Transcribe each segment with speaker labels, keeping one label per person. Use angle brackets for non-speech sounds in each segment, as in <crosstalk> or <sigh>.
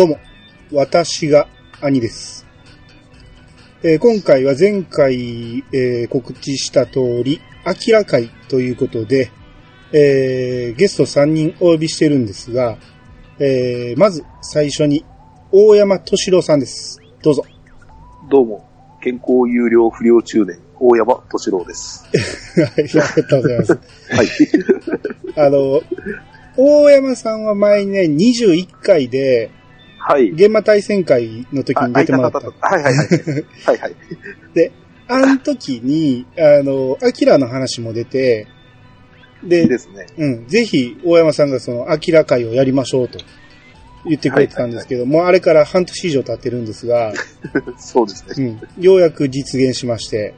Speaker 1: どうも、私が兄です。えー今回は前回、えー告知した通り、明ら会ということで、えーゲスト3人お呼びしてるんですが、えーまず最初に、大山敏郎さんです。どうぞ。
Speaker 2: どうも、健康有料不良中年、大山敏郎です。
Speaker 1: はい、ありがとうございます。<laughs>
Speaker 2: はい。<laughs>
Speaker 1: あの、大山さんは前にね、21回で、
Speaker 2: はい。
Speaker 1: 現場対戦会の時に出てもらった。
Speaker 2: はいはいはい。はいはい。<laughs>
Speaker 1: あの時に、あの、アキラの話も出て、で、
Speaker 2: ですね。
Speaker 1: うん、ぜひ、大山さんがその、アキラ会をやりましょうと言ってくれてたんですけど、もうあれから半年以上経ってるんですが、<laughs>
Speaker 2: そうです
Speaker 1: う
Speaker 2: ね。
Speaker 1: ん、ようやく実現しまして、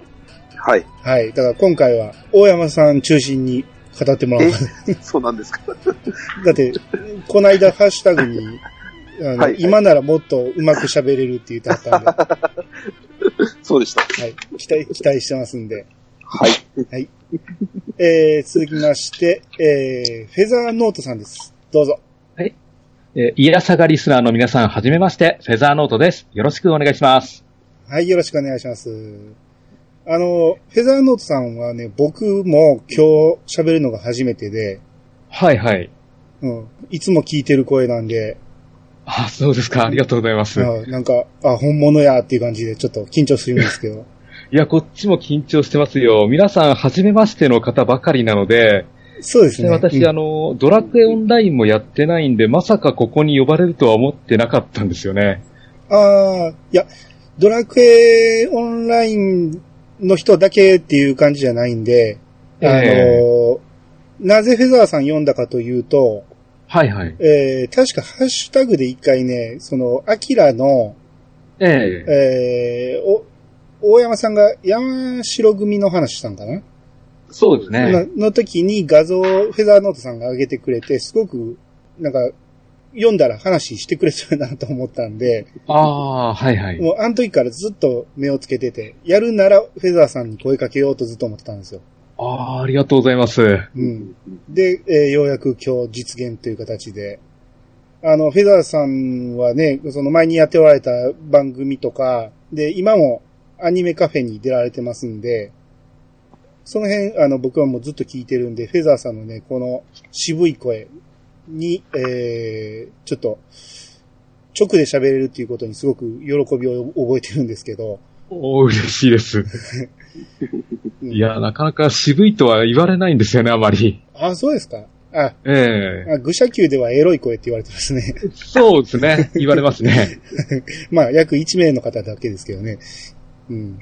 Speaker 2: はい。
Speaker 1: はい。だから今回は、大山さん中心に語ってもらおう。
Speaker 2: そうなんですか？<laughs>
Speaker 1: だって、この間ハッシュタグに、あの、
Speaker 2: はい
Speaker 1: 今ならもっとうまく喋れるって言ってあったんで、は <laughs>
Speaker 2: そうでした。
Speaker 1: い。期待、期待してますんで。
Speaker 2: はい。
Speaker 1: えー、続きまして、えー、フェザーノートさんです。どうぞ。
Speaker 3: えー、イヤサガリスナーの皆さん、はじめまして、フェザーノートです。よろしくお願いします。
Speaker 1: はい、よろしくお願いします。あの、フェザーノートさんはね、僕も今日喋るのが初めてで、
Speaker 3: はいはい。
Speaker 1: うん、いつも聞いてる声なんで、
Speaker 3: あ、そうですか。ありがとうございます。
Speaker 1: あなんか、あ、本物やっていう感じでちょっと緊張するんですけど。<laughs>
Speaker 3: いや、こっちも緊張してますよ。皆さん、はじめましての方ばかりなので、
Speaker 1: そうですね。
Speaker 3: で私、
Speaker 1: うん
Speaker 3: あの、ドラクエオンラインもやってないんで、まさかここに呼ばれるとは思ってなかったんですよね。
Speaker 1: ああ、いや、ドラクエオンラインの人だけっていう感じじゃないんで、あの、
Speaker 3: え
Speaker 1: なぜフェザーさん読んだかというと、
Speaker 3: はいはい。
Speaker 1: えー、確かハッシュタグで一回ね、その、アキラの、
Speaker 3: ええ
Speaker 1: えー、お、大山さんが山城組の話したんかな、
Speaker 3: そうですね。
Speaker 1: のの時に画像をフェザーノートさんが上げてくれて、すごく、なんか、読んだら話してくれそうだなと思ったんで、
Speaker 3: ああ、はいはい。
Speaker 1: もうあの時からずっと目をつけてて、やるならフェザーさんに声かけようとずっと思ってたんですよ。
Speaker 3: ああ、ありがとうございます。
Speaker 1: うん。で、えーようやく今日実現という形で、あの、フェザーさんはね、その前にやっておられた番組とか、で、今もアニメカフェに出られてますんで、その辺、あの、僕はもうずっと聞いてるんで、フェザーさんのね、この渋い声に、えー、ちょっと、直で喋れるっていうことにすごく喜びを覚えてるんですけど、
Speaker 3: お嬉しいです。<laughs>
Speaker 1: うん
Speaker 3: いや、なかなか渋いとは言われないんですよね、あまり。
Speaker 1: あ、そうですか？あ、
Speaker 3: ええ
Speaker 1: あ愚者級ではエロい声って言われてますね。
Speaker 3: そうですね。言われますね。<laughs>
Speaker 1: まあ、約1名の方だけですけどね。うん。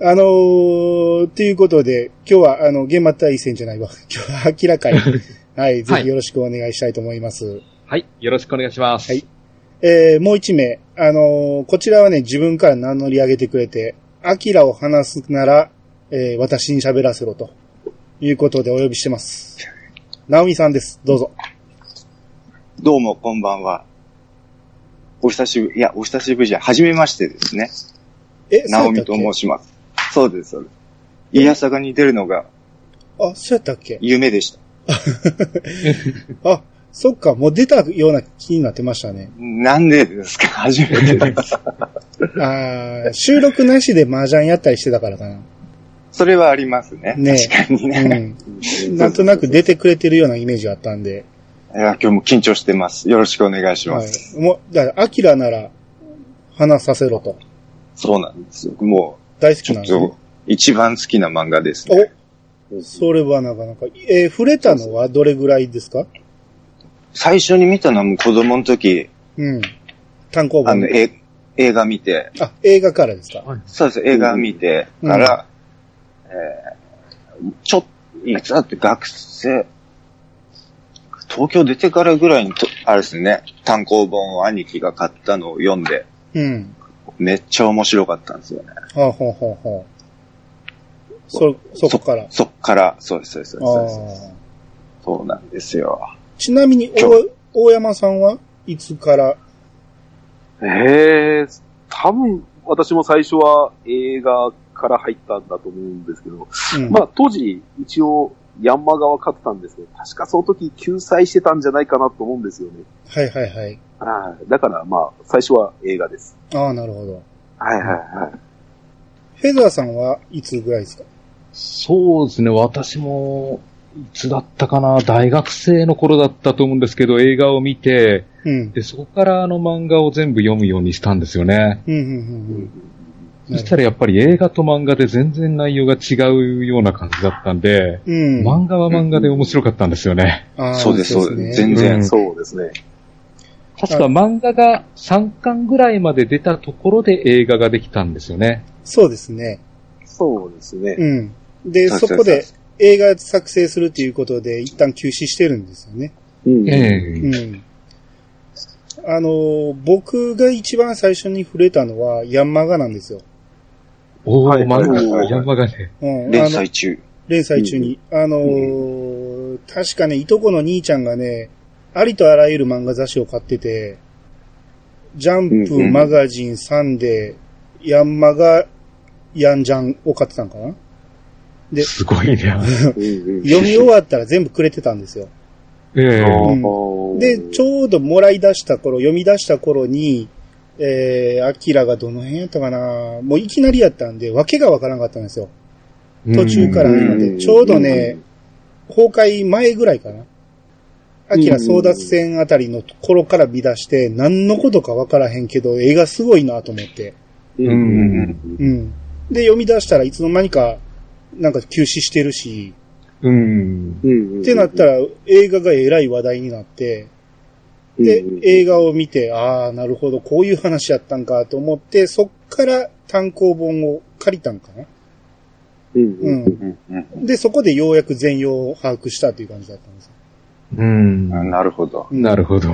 Speaker 1: あのー、ということで、今日は、あの、現場対戦じゃないわ。<laughs> 今日は明らかに、<laughs> はい、ぜひよろしくお願いしたいと思います。
Speaker 3: はい。よろしくお願いします。
Speaker 1: はいえー、もう1名、あのーこちらはね、自分から名乗り上げてくれて、アキラを話すなら、えー私に喋らせろと、いうことでお呼びしてます。ナオミさんです。どうぞ。
Speaker 4: どうも、こんばんは。お久しぶり、いや、お久しぶりじゃ、はじめましてですね。
Speaker 1: え、
Speaker 4: ナオミと申します。そうです、そうです。イヤサガに出るのが
Speaker 1: あ、そうやったっけ？
Speaker 4: 夢でした。<laughs>
Speaker 1: あ、そっか、もう出たような気になってましたね。
Speaker 4: なんでですか？<laughs> 初めてです。<laughs>
Speaker 1: あー収録なしで麻雀やったりしてたからかな。
Speaker 4: それはありますね。
Speaker 1: ね
Speaker 4: 確かにね。
Speaker 1: うん。<laughs> なんとなく出てくれてるようなイメージがあったんで。
Speaker 4: いや、今日も緊張してます。よろしくお願いしま
Speaker 1: はい
Speaker 4: す。。
Speaker 1: もう、だから、アキラなら、話させろと。
Speaker 4: そうなんですよ。も
Speaker 1: 大好
Speaker 4: う、ちょっ
Speaker 1: きなんですね
Speaker 4: と、一番好きな漫画ですね。
Speaker 1: おそれはなかなか。えー触れたのはどれぐらいですか？
Speaker 4: 最初に見たのはもう子供の時、
Speaker 1: うん。単行本
Speaker 4: あの、。え映画見て、
Speaker 1: あ、映画からですか？
Speaker 4: そうです、映画見てから、えーちょっと、いつだって学生、東京出てからぐらいにと、あれですね、単行本を兄貴が買ったのを読んで、
Speaker 1: うん。
Speaker 4: めっちゃ面白かったんですよね。
Speaker 1: はあ、ほうほうほう。そ、そこから。
Speaker 4: そっから、そうです、そうです、
Speaker 1: あ
Speaker 4: そうですそうです。
Speaker 1: ー
Speaker 4: そうなんですよ。
Speaker 1: ちなみに、大山さんはいつから？
Speaker 2: ええ多分、私も最初は映画から入ったんだと思うんですけど、
Speaker 1: うん。
Speaker 2: まあ当時、一応、ヤンマ側勝ってたんですけど、確かその時救済してたんじゃないかなと思うんですよね。
Speaker 1: はいはいはい。
Speaker 2: はい。だからまあ、最初は映画です。
Speaker 1: ああ、なるほど。
Speaker 2: はいはいはい。
Speaker 1: フェザーさんはいつぐらいですか？
Speaker 3: そうですね、私も、いつだったかな、大学生の頃だったと思うんですけど、映画を見て、
Speaker 1: うん。
Speaker 3: で、そこからあの漫画を全部読むようにしたんですよね。
Speaker 1: うん、うん、うん
Speaker 3: そしたらやっぱり映画と漫画で全然内容が違うような感じだったんで、
Speaker 1: うん。うん。
Speaker 3: 漫画は漫画で面白かったんですよね。
Speaker 4: そうですそうです全
Speaker 3: 然
Speaker 4: 然
Speaker 2: そうですね。
Speaker 3: 確か漫画が3巻ぐらいまで出たところで映画ができたんですよね。
Speaker 1: そうですね。
Speaker 2: そうですね。
Speaker 1: うん。で、
Speaker 4: そ
Speaker 1: こで映画作成するということで一旦休止してるんですよね。
Speaker 2: うん。
Speaker 3: ええ
Speaker 1: うん。あのー、僕が一番最初に触れたのはヤンマガなんですよ。
Speaker 3: おー、
Speaker 2: はい
Speaker 3: 漫画
Speaker 2: はいはい
Speaker 3: ヤンマがね。
Speaker 1: うん。
Speaker 4: 連載中。
Speaker 1: 連載中に。あのー確かね、いとこの兄ちゃんがね、ありとあらゆる漫画雑誌を買ってて、ジャンプ、
Speaker 2: うんうん
Speaker 1: マガジン、サンデー、ヤンマガ、ヤンジャンを買ってたんかな？です
Speaker 3: ごいね。
Speaker 1: 読み終わったら全部くれてたんですよ。
Speaker 3: ええ
Speaker 1: うんで、ちょうどもらい出した頃、読み出した頃に、えー、アキラがどの辺やったかなもういきなりやったんで、わけがわからなかったんですよ。途中から
Speaker 3: うん
Speaker 1: 始まって、ちょうどね、崩壊前ぐらいかな。アキラ争奪戦あたりの頃から見出して、何のことかわからへんけど、絵がすごいなと思って。
Speaker 2: うん
Speaker 3: うん
Speaker 1: うん。で、読み出したらいつの間にか、なんか休止してるし、
Speaker 3: うん。
Speaker 2: うん
Speaker 1: ってなったら映画がえらい話題になって、で、映画を見て、ああ、なるほど、こういう話やったんかと思って、そっから単行本を借りたんかな。
Speaker 2: うん
Speaker 1: う
Speaker 2: うん
Speaker 1: ん。
Speaker 4: うん
Speaker 1: で、そこでようやく全容を把握したという感じだったんですよ。
Speaker 3: うん。
Speaker 4: うんなるほど。
Speaker 3: なるほど。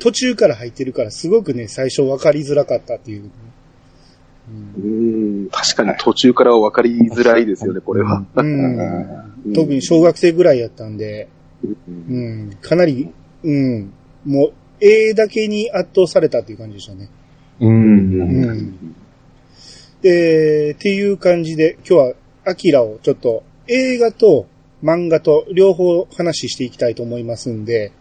Speaker 1: 途中から入ってるから、すごくね、最初分かりづらかったっていう。
Speaker 2: うん確かに途中からは分かりづらいですよね、これは。
Speaker 1: 特に小学生ぐらいやったんで、
Speaker 2: う
Speaker 1: うんん、かなり、うん、もう、絵だけに圧倒されたっていう感じでしたね。
Speaker 3: う。
Speaker 1: うんん。で、っていう感じで、今日は、アキラをちょっと、映画と漫画と両方話していきたいと思いますんで、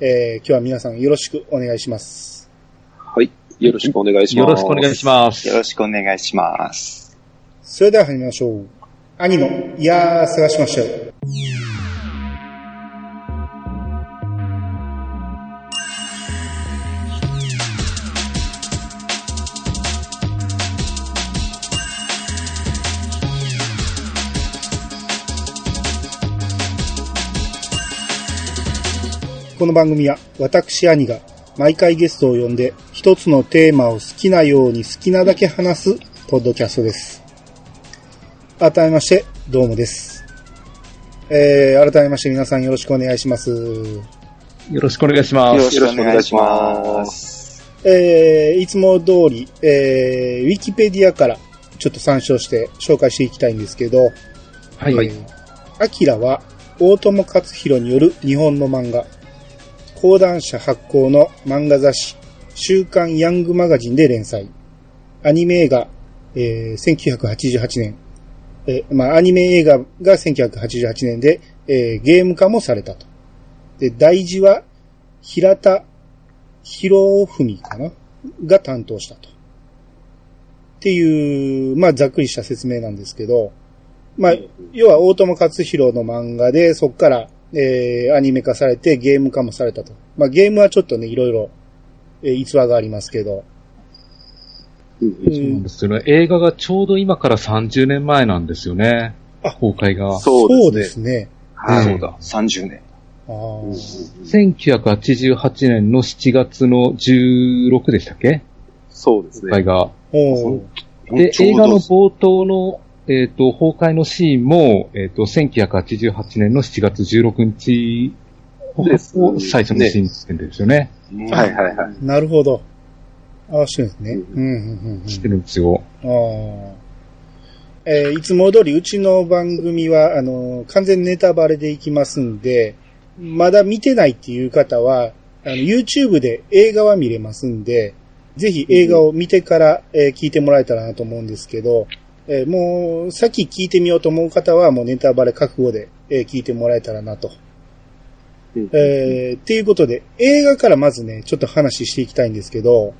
Speaker 1: えー今日は皆さんよろしくお願いします。
Speaker 2: はい。よろしくお願いします。
Speaker 3: よろしくお願いします。
Speaker 4: よろしくお願いします。
Speaker 1: それでは始めましょう。兄の、いやー、探しましたよ。この番組は私兄が毎回ゲストを呼んで一つのテーマを好きなように好きなだけ話すポッドキャストです。改めまして、どうもです。えー、改めまして皆さんよろしくお願いします。
Speaker 3: よろしくお願いしま
Speaker 4: よろ
Speaker 3: す。
Speaker 4: しくお願いします。
Speaker 1: えー、いつも通り、えー、ウィキペディアからちょっと参照して紹介していきたいんですけど、
Speaker 3: はい。
Speaker 1: えーアキラは大友克弘による日本の漫画、講談社発行の漫画雑誌、週刊ヤングマガジンで連載。アニメ映画、えー1988年。えーまあ、アニメ映画が1988年で、えーゲーム化もされたと。で、大事は、平田博文かな？が担当したと。っていう、まあ、ざっくりした説明なんですけど、まあ、要は大友克弘の漫画で、そこから、えー、アニメ化されてゲーム化もされたと。まあ、ゲームはちょっとね、いろいろ、えー逸話がありますけど。
Speaker 2: うん
Speaker 3: そうなんですよね。映画がちょうど今から30年前なんですよね。
Speaker 1: あ
Speaker 3: 公開が。
Speaker 2: そうですね。
Speaker 1: ね。
Speaker 2: はい
Speaker 3: そう
Speaker 4: だ。30年。
Speaker 1: あー
Speaker 3: 1988年の7月の16でしたっけ？
Speaker 2: そうですね。
Speaker 3: 公開が。
Speaker 1: おー
Speaker 3: で、映画の冒頭の、えっ、と、崩壊のシーンも、えっ、と、1988年の7月16日を最初のシーンですよね。
Speaker 2: はいはいはい。
Speaker 1: なるほど。ああ、してるんですね。
Speaker 2: う
Speaker 1: うん、うん、うん
Speaker 3: してるんですよ。
Speaker 1: うん。ああ。えーいつも通りうちの番組は、あの、完全ネタバレでいきますんで、まだ見てないっていう方は、あの、YouTube で映画は見れますんで、ぜひ映画を見てから、えー聞いてもらえたらなと思うんですけど、えーもう、さっき聞いてみようと思う方は、もうネタバレ覚悟で、えー聞いてもらえたらなと。
Speaker 2: うん
Speaker 1: えーっていうことで、映画からまずね、ちょっと話していきたいんですけど、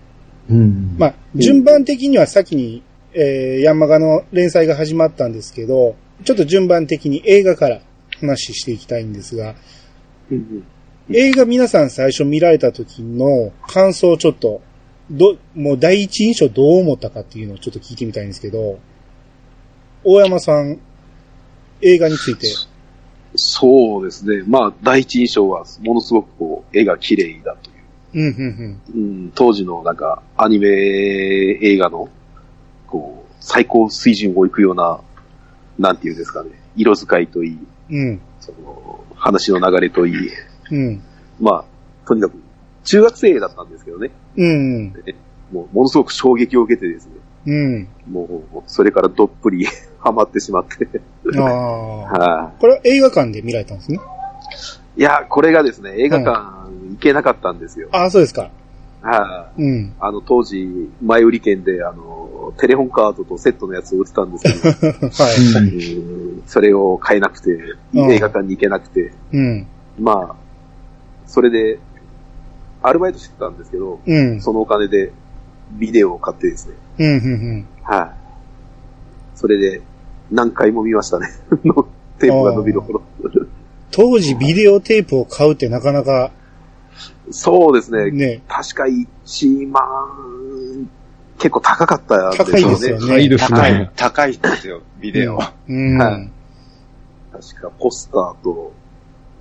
Speaker 3: うん。
Speaker 1: まあ、順番的には先に、えーヤンマガの連載が始まったんですけど、ちょっと順番的に映画から話していきたいんですが、
Speaker 2: うん
Speaker 1: 映画皆さん最初見られた時の感想をちょっと、ど、もう第一印象どう思ったかっていうのをちょっと聞いてみたいんですけど、大山さん、映画について、
Speaker 5: そうですね。まあ、第一印象は、ものすごくこう、絵が綺麗だという。
Speaker 1: うん、うん、
Speaker 5: うん、当時のなんか、アニメ映画の、こう、最高水準をいくような、なんていうんですかね、色使いといい、
Speaker 1: うん、うん、
Speaker 5: その、話の流れといい、
Speaker 1: うん、
Speaker 5: まあ、とにかく、中学生だったんですけどね、
Speaker 1: うん、
Speaker 5: でもう、ものすごく衝撃を受けてですね、
Speaker 1: うん、
Speaker 5: もう、それからどっぷりハマってしまって、
Speaker 1: ああ。<laughs>
Speaker 5: は
Speaker 1: これは映画館で見られたんですね？
Speaker 5: い。いや、これがですね、映画館行けなかったんですよ。
Speaker 1: ああ、そうですか。
Speaker 5: はい。
Speaker 1: うん。
Speaker 5: あの、当時、前売り券で、あの、テレホンカードとセットのやつを売ってたんですけど、<laughs>
Speaker 1: はい。
Speaker 5: うんそれを買えなくて、
Speaker 1: うん
Speaker 5: 映画館に行けなくて、
Speaker 1: うん。
Speaker 5: まあ、それで、アルバイトしてたんですけど、
Speaker 1: うん。
Speaker 5: そのお金でビデオを買ってですね、
Speaker 1: うん。うん。
Speaker 5: はい。それで、何回も見ましたね。<laughs> のテープが伸びるほど。
Speaker 1: 当時ビデオテープを買うってなかなか、
Speaker 5: そうですね。
Speaker 1: ね、
Speaker 5: 確か1万、結構高かった
Speaker 1: 高いですよね。
Speaker 3: 高いです
Speaker 4: 高い
Speaker 3: ね。、
Speaker 4: 高いですよ、ビデオ。
Speaker 1: うん。
Speaker 5: はい確かポスターと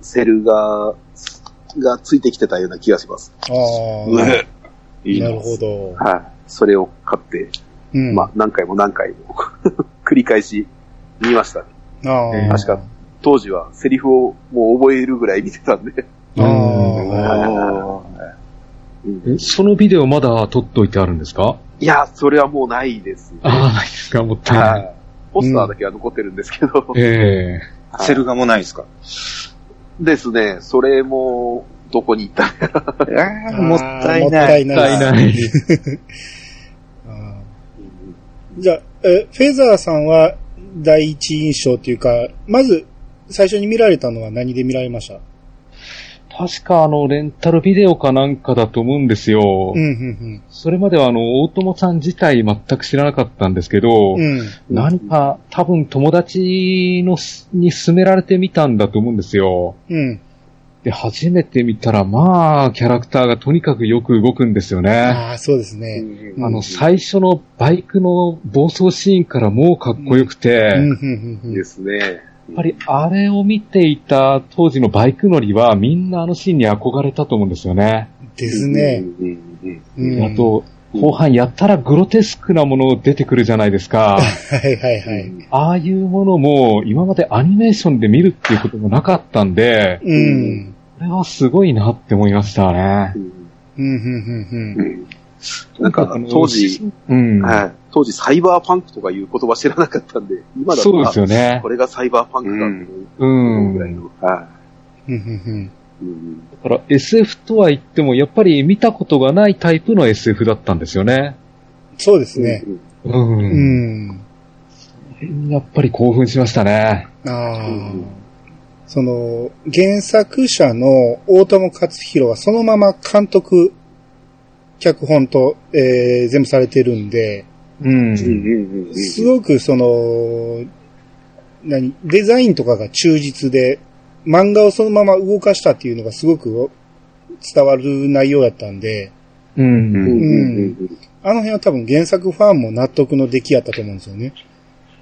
Speaker 5: セル画がついてきてたような気がします。
Speaker 1: ああ。
Speaker 4: いいな
Speaker 1: なるほど。
Speaker 5: はい。それを買って、
Speaker 1: うん。
Speaker 5: まあ何回も何回も <laughs> 繰り返し見ましたね。
Speaker 1: ああ。
Speaker 3: えー
Speaker 5: 確か当時はセリフをもう覚えるぐらい見てたんで。
Speaker 1: あ
Speaker 3: うん
Speaker 1: あ。
Speaker 5: うん
Speaker 3: えそのビデオまだ撮っといてあるんですか？
Speaker 5: いや、それはもうないです、ね。
Speaker 3: ああ、ないですか？もったい
Speaker 5: は
Speaker 3: ない。
Speaker 5: い。ポスターだけは残ってるんですけど。
Speaker 3: ええ
Speaker 5: はい
Speaker 4: セル画もないですか？
Speaker 5: ですね。それも、どこに行った
Speaker 4: あーもったいない。
Speaker 1: もっ
Speaker 3: たいない。<laughs>
Speaker 1: あーじゃあ、え、フェザーさんは第一印象っていうか、まず最初に見られたのは何で見られました？
Speaker 3: 確かあの、レンタルビデオかなんかだと思うんですよ。
Speaker 1: うん、うん、
Speaker 3: それまではあの、大友さん自体全く知らなかったんですけど、
Speaker 1: うん。うん。
Speaker 3: 何か多分友達のすに勧められてみたんだと思うんですよ。
Speaker 1: うん。
Speaker 3: で、初めて見たら、まあ、キャラクターがとにかくよく動くんですよね。
Speaker 1: ああ、そうですね。
Speaker 3: あの、最初のバイクの暴走シーンからもうかっこよくて。
Speaker 5: ですね。
Speaker 3: ぱりあれを見ていた当時のバイク乗りはみんなあのシーンに憧れたと思うんですよね。
Speaker 1: ですね。
Speaker 3: あと、後半やったらグロテスクなもの出てくるじゃないですか。<laughs>
Speaker 1: はいはいはい。
Speaker 3: ああいうものも今までアニメーションで見るっていうこともなかったんで、
Speaker 1: うん。
Speaker 3: これはすごいなって思いましたね。
Speaker 5: うん
Speaker 1: うん、うん、うん、うん。
Speaker 5: なんか
Speaker 3: あの、
Speaker 5: 当時、
Speaker 3: うん。
Speaker 5: はい。当時サイバーパンクとかいう言葉知らなかったんで、今だと
Speaker 3: そうですよね
Speaker 5: こ。れがサイバーパンクだと思
Speaker 3: う
Speaker 5: うぐらい
Speaker 3: ん。
Speaker 5: の。は
Speaker 1: うん、うん、
Speaker 5: い。うん
Speaker 3: だから SF とは言っても、やっぱり見たことがないタイプの SF だったんですよね。
Speaker 1: そうですね。
Speaker 3: う。
Speaker 1: うんん。
Speaker 3: やっぱり興奮しましたね。
Speaker 1: ああ
Speaker 5: うん。
Speaker 1: その、原作者の大友克弘はそのまま監督、脚本と、えー全部されてるんで、
Speaker 3: うん
Speaker 1: すごくその、何、デザインとかが忠実で、漫画をそのまま動かしたっていうのがすごく伝わる内容だったんで、
Speaker 3: うん。
Speaker 5: うん
Speaker 1: あの辺は多分原作ファンも納得の出来やったと思うんですよね。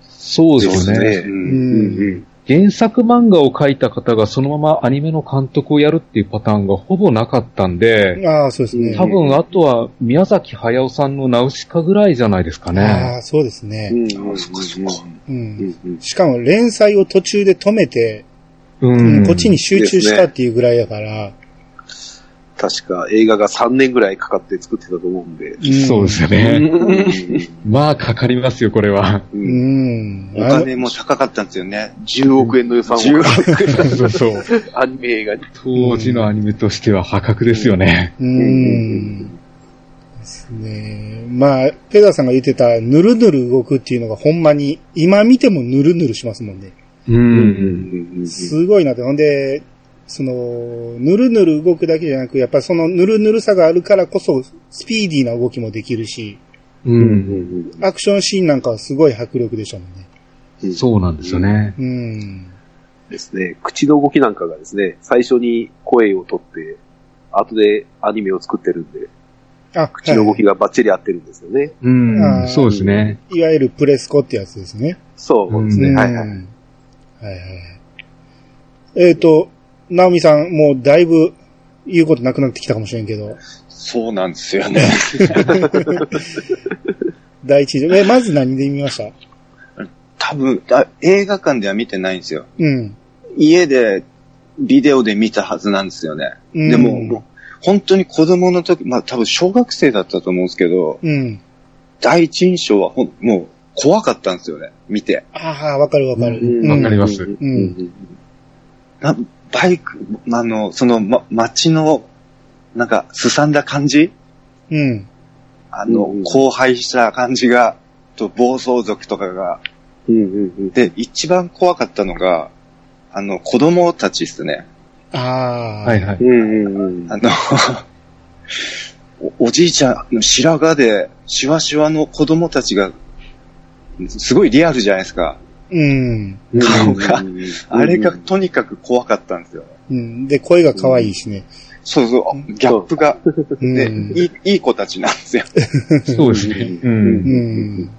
Speaker 3: そうですね。
Speaker 5: うんうん
Speaker 3: 原作漫画を描いた方がそのままアニメの監督をやるっていうパターンがほぼなかったんで、
Speaker 1: ああ、そうですね。
Speaker 3: 多分あとは宮崎駿さんのナウシカぐらいじゃないですか
Speaker 1: あ
Speaker 3: ね。
Speaker 1: あ、そうですね。
Speaker 5: うん
Speaker 4: そっかそっか。
Speaker 1: う
Speaker 5: ん
Speaker 1: しかも連載を途中で止めて、
Speaker 3: う
Speaker 1: うんこっちに集中したっていうぐらいだから、
Speaker 5: 確か映画が3年ぐらいかかって作ってたと思うんで。
Speaker 1: ん
Speaker 3: そうですよ
Speaker 5: う
Speaker 3: ね。
Speaker 5: ん
Speaker 3: まあかかりますよ、これは。
Speaker 5: う
Speaker 1: うんん。
Speaker 4: お金も高かったんですよね。
Speaker 5: 10億円の予算を
Speaker 4: 10
Speaker 3: そうそう。<laughs>
Speaker 5: アニメ映画に。
Speaker 3: 当時のアニメとしては破格ですよね。
Speaker 1: うん。ですね。まあ、ペダーさんが言ってた、ぬるぬる動くっていうのがほんまに、今見てもぬるぬるしますもんね。
Speaker 3: う。
Speaker 5: うんん。
Speaker 1: すごいなって。ほんで、その、ぬるぬる動くだけじゃなく、やっぱりそのぬるぬるさがあるからこそ、スピーディーな動きもできるし、
Speaker 3: う。
Speaker 5: うんん。
Speaker 1: アクションシーンなんかはすごい迫力でしたもんね。
Speaker 3: そうなんですよね。
Speaker 1: うん。
Speaker 5: ですね。口の動きなんかがですね、最初に声を取って、後でアニメを作ってるんで、
Speaker 1: あ、
Speaker 5: 口の動きがバッチリ合ってるんですよね。
Speaker 3: う
Speaker 1: あー
Speaker 3: ん。そうですね。
Speaker 1: いわゆるプレスコってやつですね。
Speaker 5: そうですね。
Speaker 3: うん
Speaker 5: はいはい。
Speaker 1: うんはいはい。えっ、と、ナオミさん、もうだいぶ言うことなくなってきたかもしれんけど、
Speaker 4: そうなんですよね。<laughs>
Speaker 1: 第一条。え、まず何で見ました？
Speaker 4: 多分あ、映画館では見てないんですよ。
Speaker 1: うん。
Speaker 4: 家で、ビデオで見たはずなんですよね。
Speaker 1: うん
Speaker 4: でも、もう本当に子供の時、まあ多分小学生だったと思うんですけど、
Speaker 1: うん。
Speaker 4: 第一印象はほんもう怖かったんですよね、見て。
Speaker 1: ああ、わかるわかる。
Speaker 5: うん
Speaker 1: うん
Speaker 3: わかります
Speaker 5: うん。
Speaker 4: なバイク、あの、その、ま、街の、なんか、すさんだ感じ？
Speaker 1: うん。
Speaker 4: あの、
Speaker 5: うん
Speaker 4: 荒廃した感じが、と、暴走族とかが。
Speaker 5: うんうん
Speaker 4: で、一番怖かったのが、あの、子供たちですね。
Speaker 1: ああ。
Speaker 3: はいはい。
Speaker 5: うん。うんうん
Speaker 4: あの、おおじいちゃんの白髪で、シワシワの子供たちが、すごいリアルじゃないですか。
Speaker 1: うん。
Speaker 5: うん。
Speaker 4: 顔が
Speaker 5: うん
Speaker 4: あれがとにかく怖かったんですよ。
Speaker 1: うん。で、声が可愛いしね。
Speaker 4: そうそう、ギャップが。
Speaker 1: うん。
Speaker 4: で、いい、いい子たちなんですよ。
Speaker 3: そうですね。う。
Speaker 1: うんん。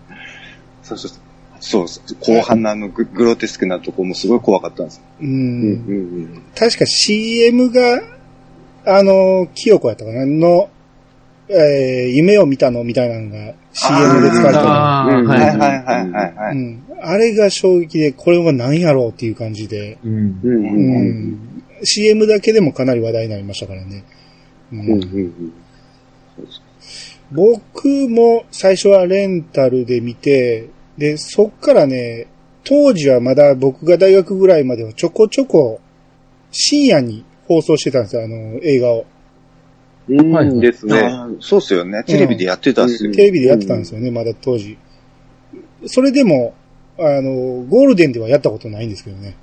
Speaker 4: そうそうそう。後半のあのググロテスクなとこもすごい怖かったんです。
Speaker 1: う。
Speaker 5: うんん。
Speaker 1: 確か CM が、あの、清子やったかなの、えー、夢を見たのみたいなのが CM で使われてる。
Speaker 3: ああ、
Speaker 5: うん
Speaker 3: は
Speaker 4: はいはい
Speaker 3: い。
Speaker 4: はいはいはい。
Speaker 1: うん。あれが衝撃で、これは何やろうっていう感じで、
Speaker 3: うん。
Speaker 1: CM だけでもかなり話題になりましたからね。うん。僕も最初はレンタルで見て、で、そっからね、当時はまだ僕が大学ぐらいまではちょこちょこ深夜に放送してたんですよ、あの、映画を。
Speaker 5: うん。ですね。
Speaker 4: そうっすよね。テレビでやってたっすよ。
Speaker 5: うん
Speaker 1: テレビでやってたんですよね、まだ当時。それでも、あの、ゴールデンではやったことないんですけどね。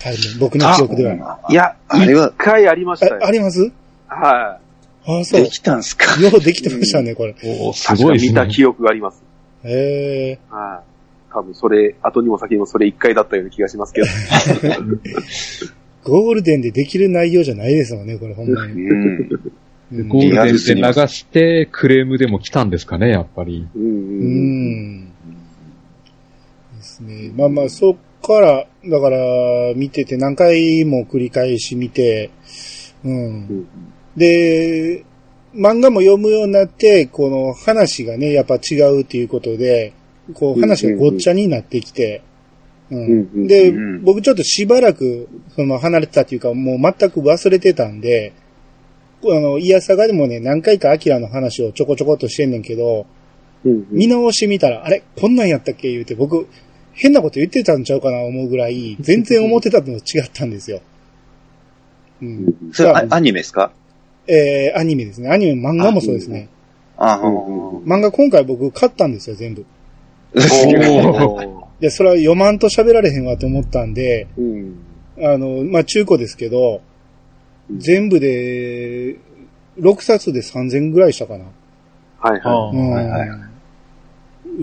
Speaker 1: 多分、僕の記憶では。
Speaker 5: いや、
Speaker 4: あれは
Speaker 5: 一回ありましたよ
Speaker 1: あ、。あります？
Speaker 5: は
Speaker 1: あ、そう
Speaker 4: で。きたんすか？
Speaker 1: ようできてましたね、これ。
Speaker 3: お。すごいですね。
Speaker 5: 見た記憶があります。
Speaker 1: へえ。
Speaker 5: はい。多分それ、後にも先にもそれ一回だったような気がしますけど。<laughs>
Speaker 1: ゴールデンでできる内容じゃないですもんね、これ、ほんまに。
Speaker 4: うん。
Speaker 1: うん
Speaker 3: ゴールデンで流してクレームでも来たんですかね、やっぱり。
Speaker 5: う。
Speaker 1: うんん。ですね。まあまあ、そっから、だから、見てて何回も繰り返し見て、うん。で、漫画も読むようになって、この話がね、やっぱ違うっていうことで、こう話がごっちゃになってきて、う
Speaker 5: うんうん
Speaker 1: ん。で
Speaker 4: うん、
Speaker 1: 僕ちょっとしばらく、その離れてたっていうか、もう全く忘れてたんで、あの、いやさがでもね、何回かアキラの話をちょこちょこっとしてんねんけど、
Speaker 5: うん。
Speaker 1: 見直してみたら、あれこんなんやったっけ？言うて、僕、変なこと言ってたんちゃうかな思うぐらい、全然思ってたのと違ったんですよ。うん。
Speaker 4: それあアニメですか？
Speaker 1: えー、アニメですね。アニメ、漫画もそうですね。
Speaker 4: ああ、
Speaker 1: 漫画今回僕買ったんですよ、全部。
Speaker 5: おー <laughs>
Speaker 1: で、それは読まんと喋られへんわと思ったんで、
Speaker 5: うん。
Speaker 1: あの、まあ、中古ですけど、全部で、6冊で3000ぐらいしたかな。
Speaker 5: はいは
Speaker 1: うん
Speaker 4: はいはい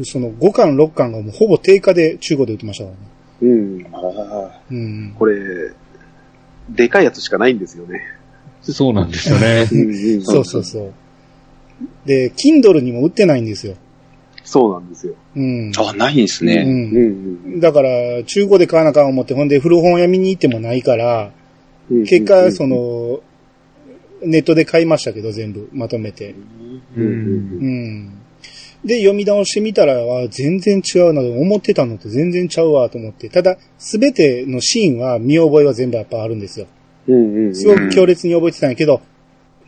Speaker 1: その5巻、6巻がもうほぼ定価で中古で売ってましたからね。
Speaker 5: い。うん。
Speaker 4: あ
Speaker 1: うん。
Speaker 5: これ、でかいやつしかないんですよね。
Speaker 3: そうなんですよね。
Speaker 5: うん
Speaker 1: そうそうそう。で、Kindle にも売ってないんですよ。
Speaker 5: そうなんですよ。
Speaker 1: うん。
Speaker 4: あ、ないんです
Speaker 1: う。
Speaker 4: ね。
Speaker 5: うんん
Speaker 1: だから、中古で買わなあかん思って、ほんで古本屋見に行ってもないから、
Speaker 5: うん。
Speaker 1: 結果、その、ネットで買いましたけど、全部、まとめて。
Speaker 5: うん、うん
Speaker 1: うん。で、読み直してみたら、あ全然違うな、思ってたのと全然ちゃうわと思って。ただ、すべてのシーンは、見覚えは全部やっぱあるんですよ。
Speaker 5: うんうん。
Speaker 1: すごく強烈に覚えてたんやけど、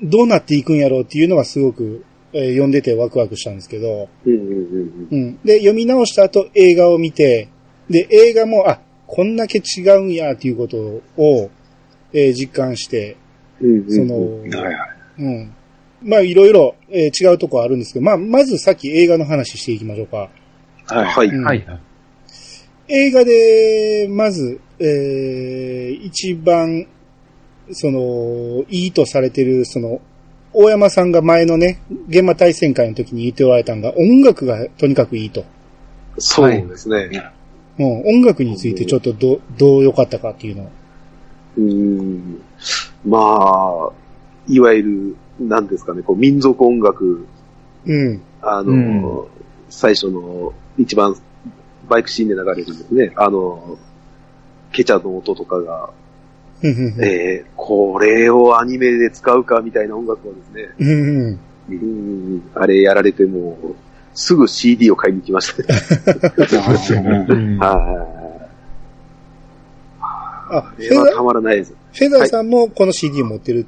Speaker 1: どうなっていくんやろうっていうのがすごく、えー読んでてワクワクしたんですけど、
Speaker 5: うんうんうん
Speaker 1: うん。で、読み直した後映画を見て、で、映画も、あ、こんだけ違うんやっていうことを、えー実感して、
Speaker 5: うんうん。
Speaker 1: その、
Speaker 4: はいはい。
Speaker 1: うん。まあいろいろ、えー違うとこあるんですけど、まあまずさっき映画の話していきましょうか。
Speaker 2: はい。
Speaker 5: はい。
Speaker 1: うん
Speaker 3: はい。
Speaker 1: 映画で、まず、えー、一番、その、いいとされてる、その、大山さんが前のね、現場対戦会の時に言っておられたのが、音楽がとにかくいいと。
Speaker 5: そうですね。
Speaker 1: もう音楽についてちょっとど、どう良かったかっていうのを。
Speaker 5: うーん。まあ、いわゆる、なんですかね、こう、民族音楽、
Speaker 1: うん。
Speaker 5: あの、
Speaker 3: うん
Speaker 5: 最初の、一番、バイクシーンで流れるんですね。あの、ケチャの音とかが、えー、これをアニメで使うかみたいな音楽をですね、
Speaker 1: うんうん。
Speaker 5: うん、あれやられてもう、すぐ CD を買いに来ましたね。
Speaker 3: そうですよね。うん
Speaker 1: あ、
Speaker 5: はい。
Speaker 1: フ
Speaker 5: あれはた
Speaker 1: ェザー、
Speaker 5: まらないです。
Speaker 1: フェザーさんもこの CD 持ってる？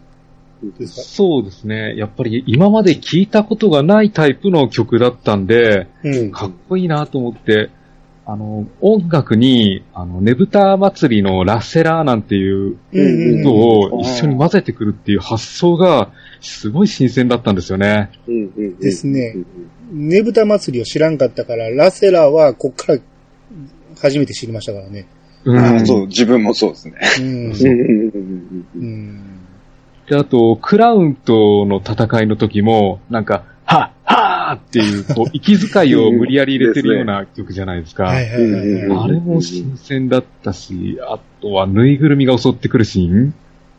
Speaker 1: んですか、
Speaker 3: そうですね。やっぱり今まで聞いたことがないタイプの曲だったんで、
Speaker 1: うん。
Speaker 3: かっこいいなと思って、あの、音楽に、あの、ねぶた祭りのラッセラーなんていう音を一緒に混ぜてくるっていう発想が、すごい新鮮だったんですよね。
Speaker 5: うんうんうん
Speaker 1: ですね
Speaker 5: うん
Speaker 1: ねぶた祭りを知らんかったから、ラセラーはこっから初めて知りましたからね。
Speaker 3: う
Speaker 4: あーそう、自分もそうですね。
Speaker 1: うん。
Speaker 5: うんうんうんうん
Speaker 1: うん。
Speaker 3: で、あと、クラウンとの戦いの時も、なんか、はっはーっていう、こう、息遣いを無理やり入れてるような <laughs> 曲じゃないですか。あれも新鮮だったし、あとはぬいぐるみが襲ってくるシーン。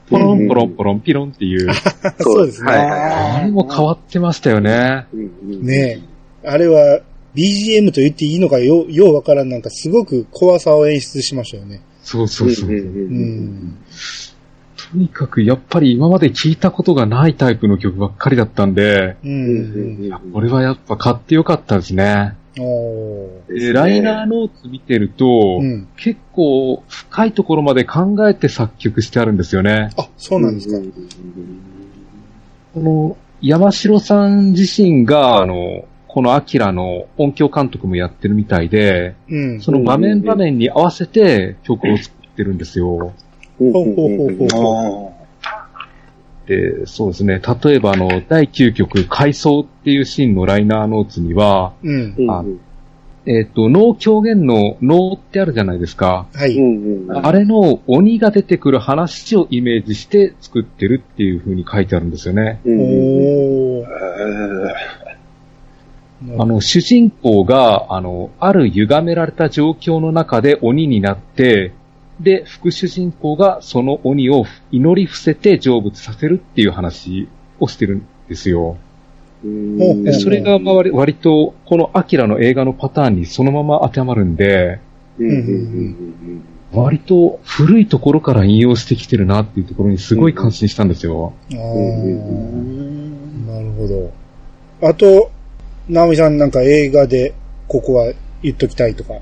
Speaker 3: ポロンポロンポロンピロンっていう、
Speaker 1: そうですね。
Speaker 3: あれも変わってましたよね。
Speaker 1: ねあれは BGM と言っていいのかよ、ようわからんなんかすごく怖さを演出しましたよね。
Speaker 3: そうそうそう。
Speaker 5: うん。
Speaker 3: とにかくやっぱり今まで聞いたことがないタイプの曲ばっかりだったんで、
Speaker 1: う。
Speaker 5: うんん
Speaker 3: これはやっぱ買ってよかったですね。
Speaker 1: おー
Speaker 3: でライナーノーツ見てると、
Speaker 1: うん。
Speaker 3: 結構深いところまで考えて作曲してあるんですよね。
Speaker 1: あ、そうなんですか。
Speaker 3: この山城さん自身が、あの、このアキラの音響監督もやってるみたいで、
Speaker 1: うん。
Speaker 3: その場面場面に合わせて曲を作ってるんですよ。
Speaker 1: ほうほうほうほう。
Speaker 3: で、そうですね。例えばあの、第9曲、回想っていうシーンのライナーノーツには、
Speaker 1: うん。
Speaker 3: あえっ、と、脳狂言の脳ってあるじゃないですか。
Speaker 1: はい。
Speaker 3: あれの鬼が出てくる話をイメージして作ってるっていう風に書いてあるんですよね。
Speaker 1: おー。
Speaker 3: あの、主人公が、あの、ある歪められた状況の中で鬼になって、で、副主人公がその鬼を祈り伏せて成仏させるっていう話をしてるんですよ。で、それがまあ割割と、このアキラの映画のパターンにそのまま当てはまるんで、割と古いところから引用してきてるなっていうところにすごい感心したんですよ。
Speaker 1: なるほど。あと、ナオミさんなんか映画でここは言っときたいとか。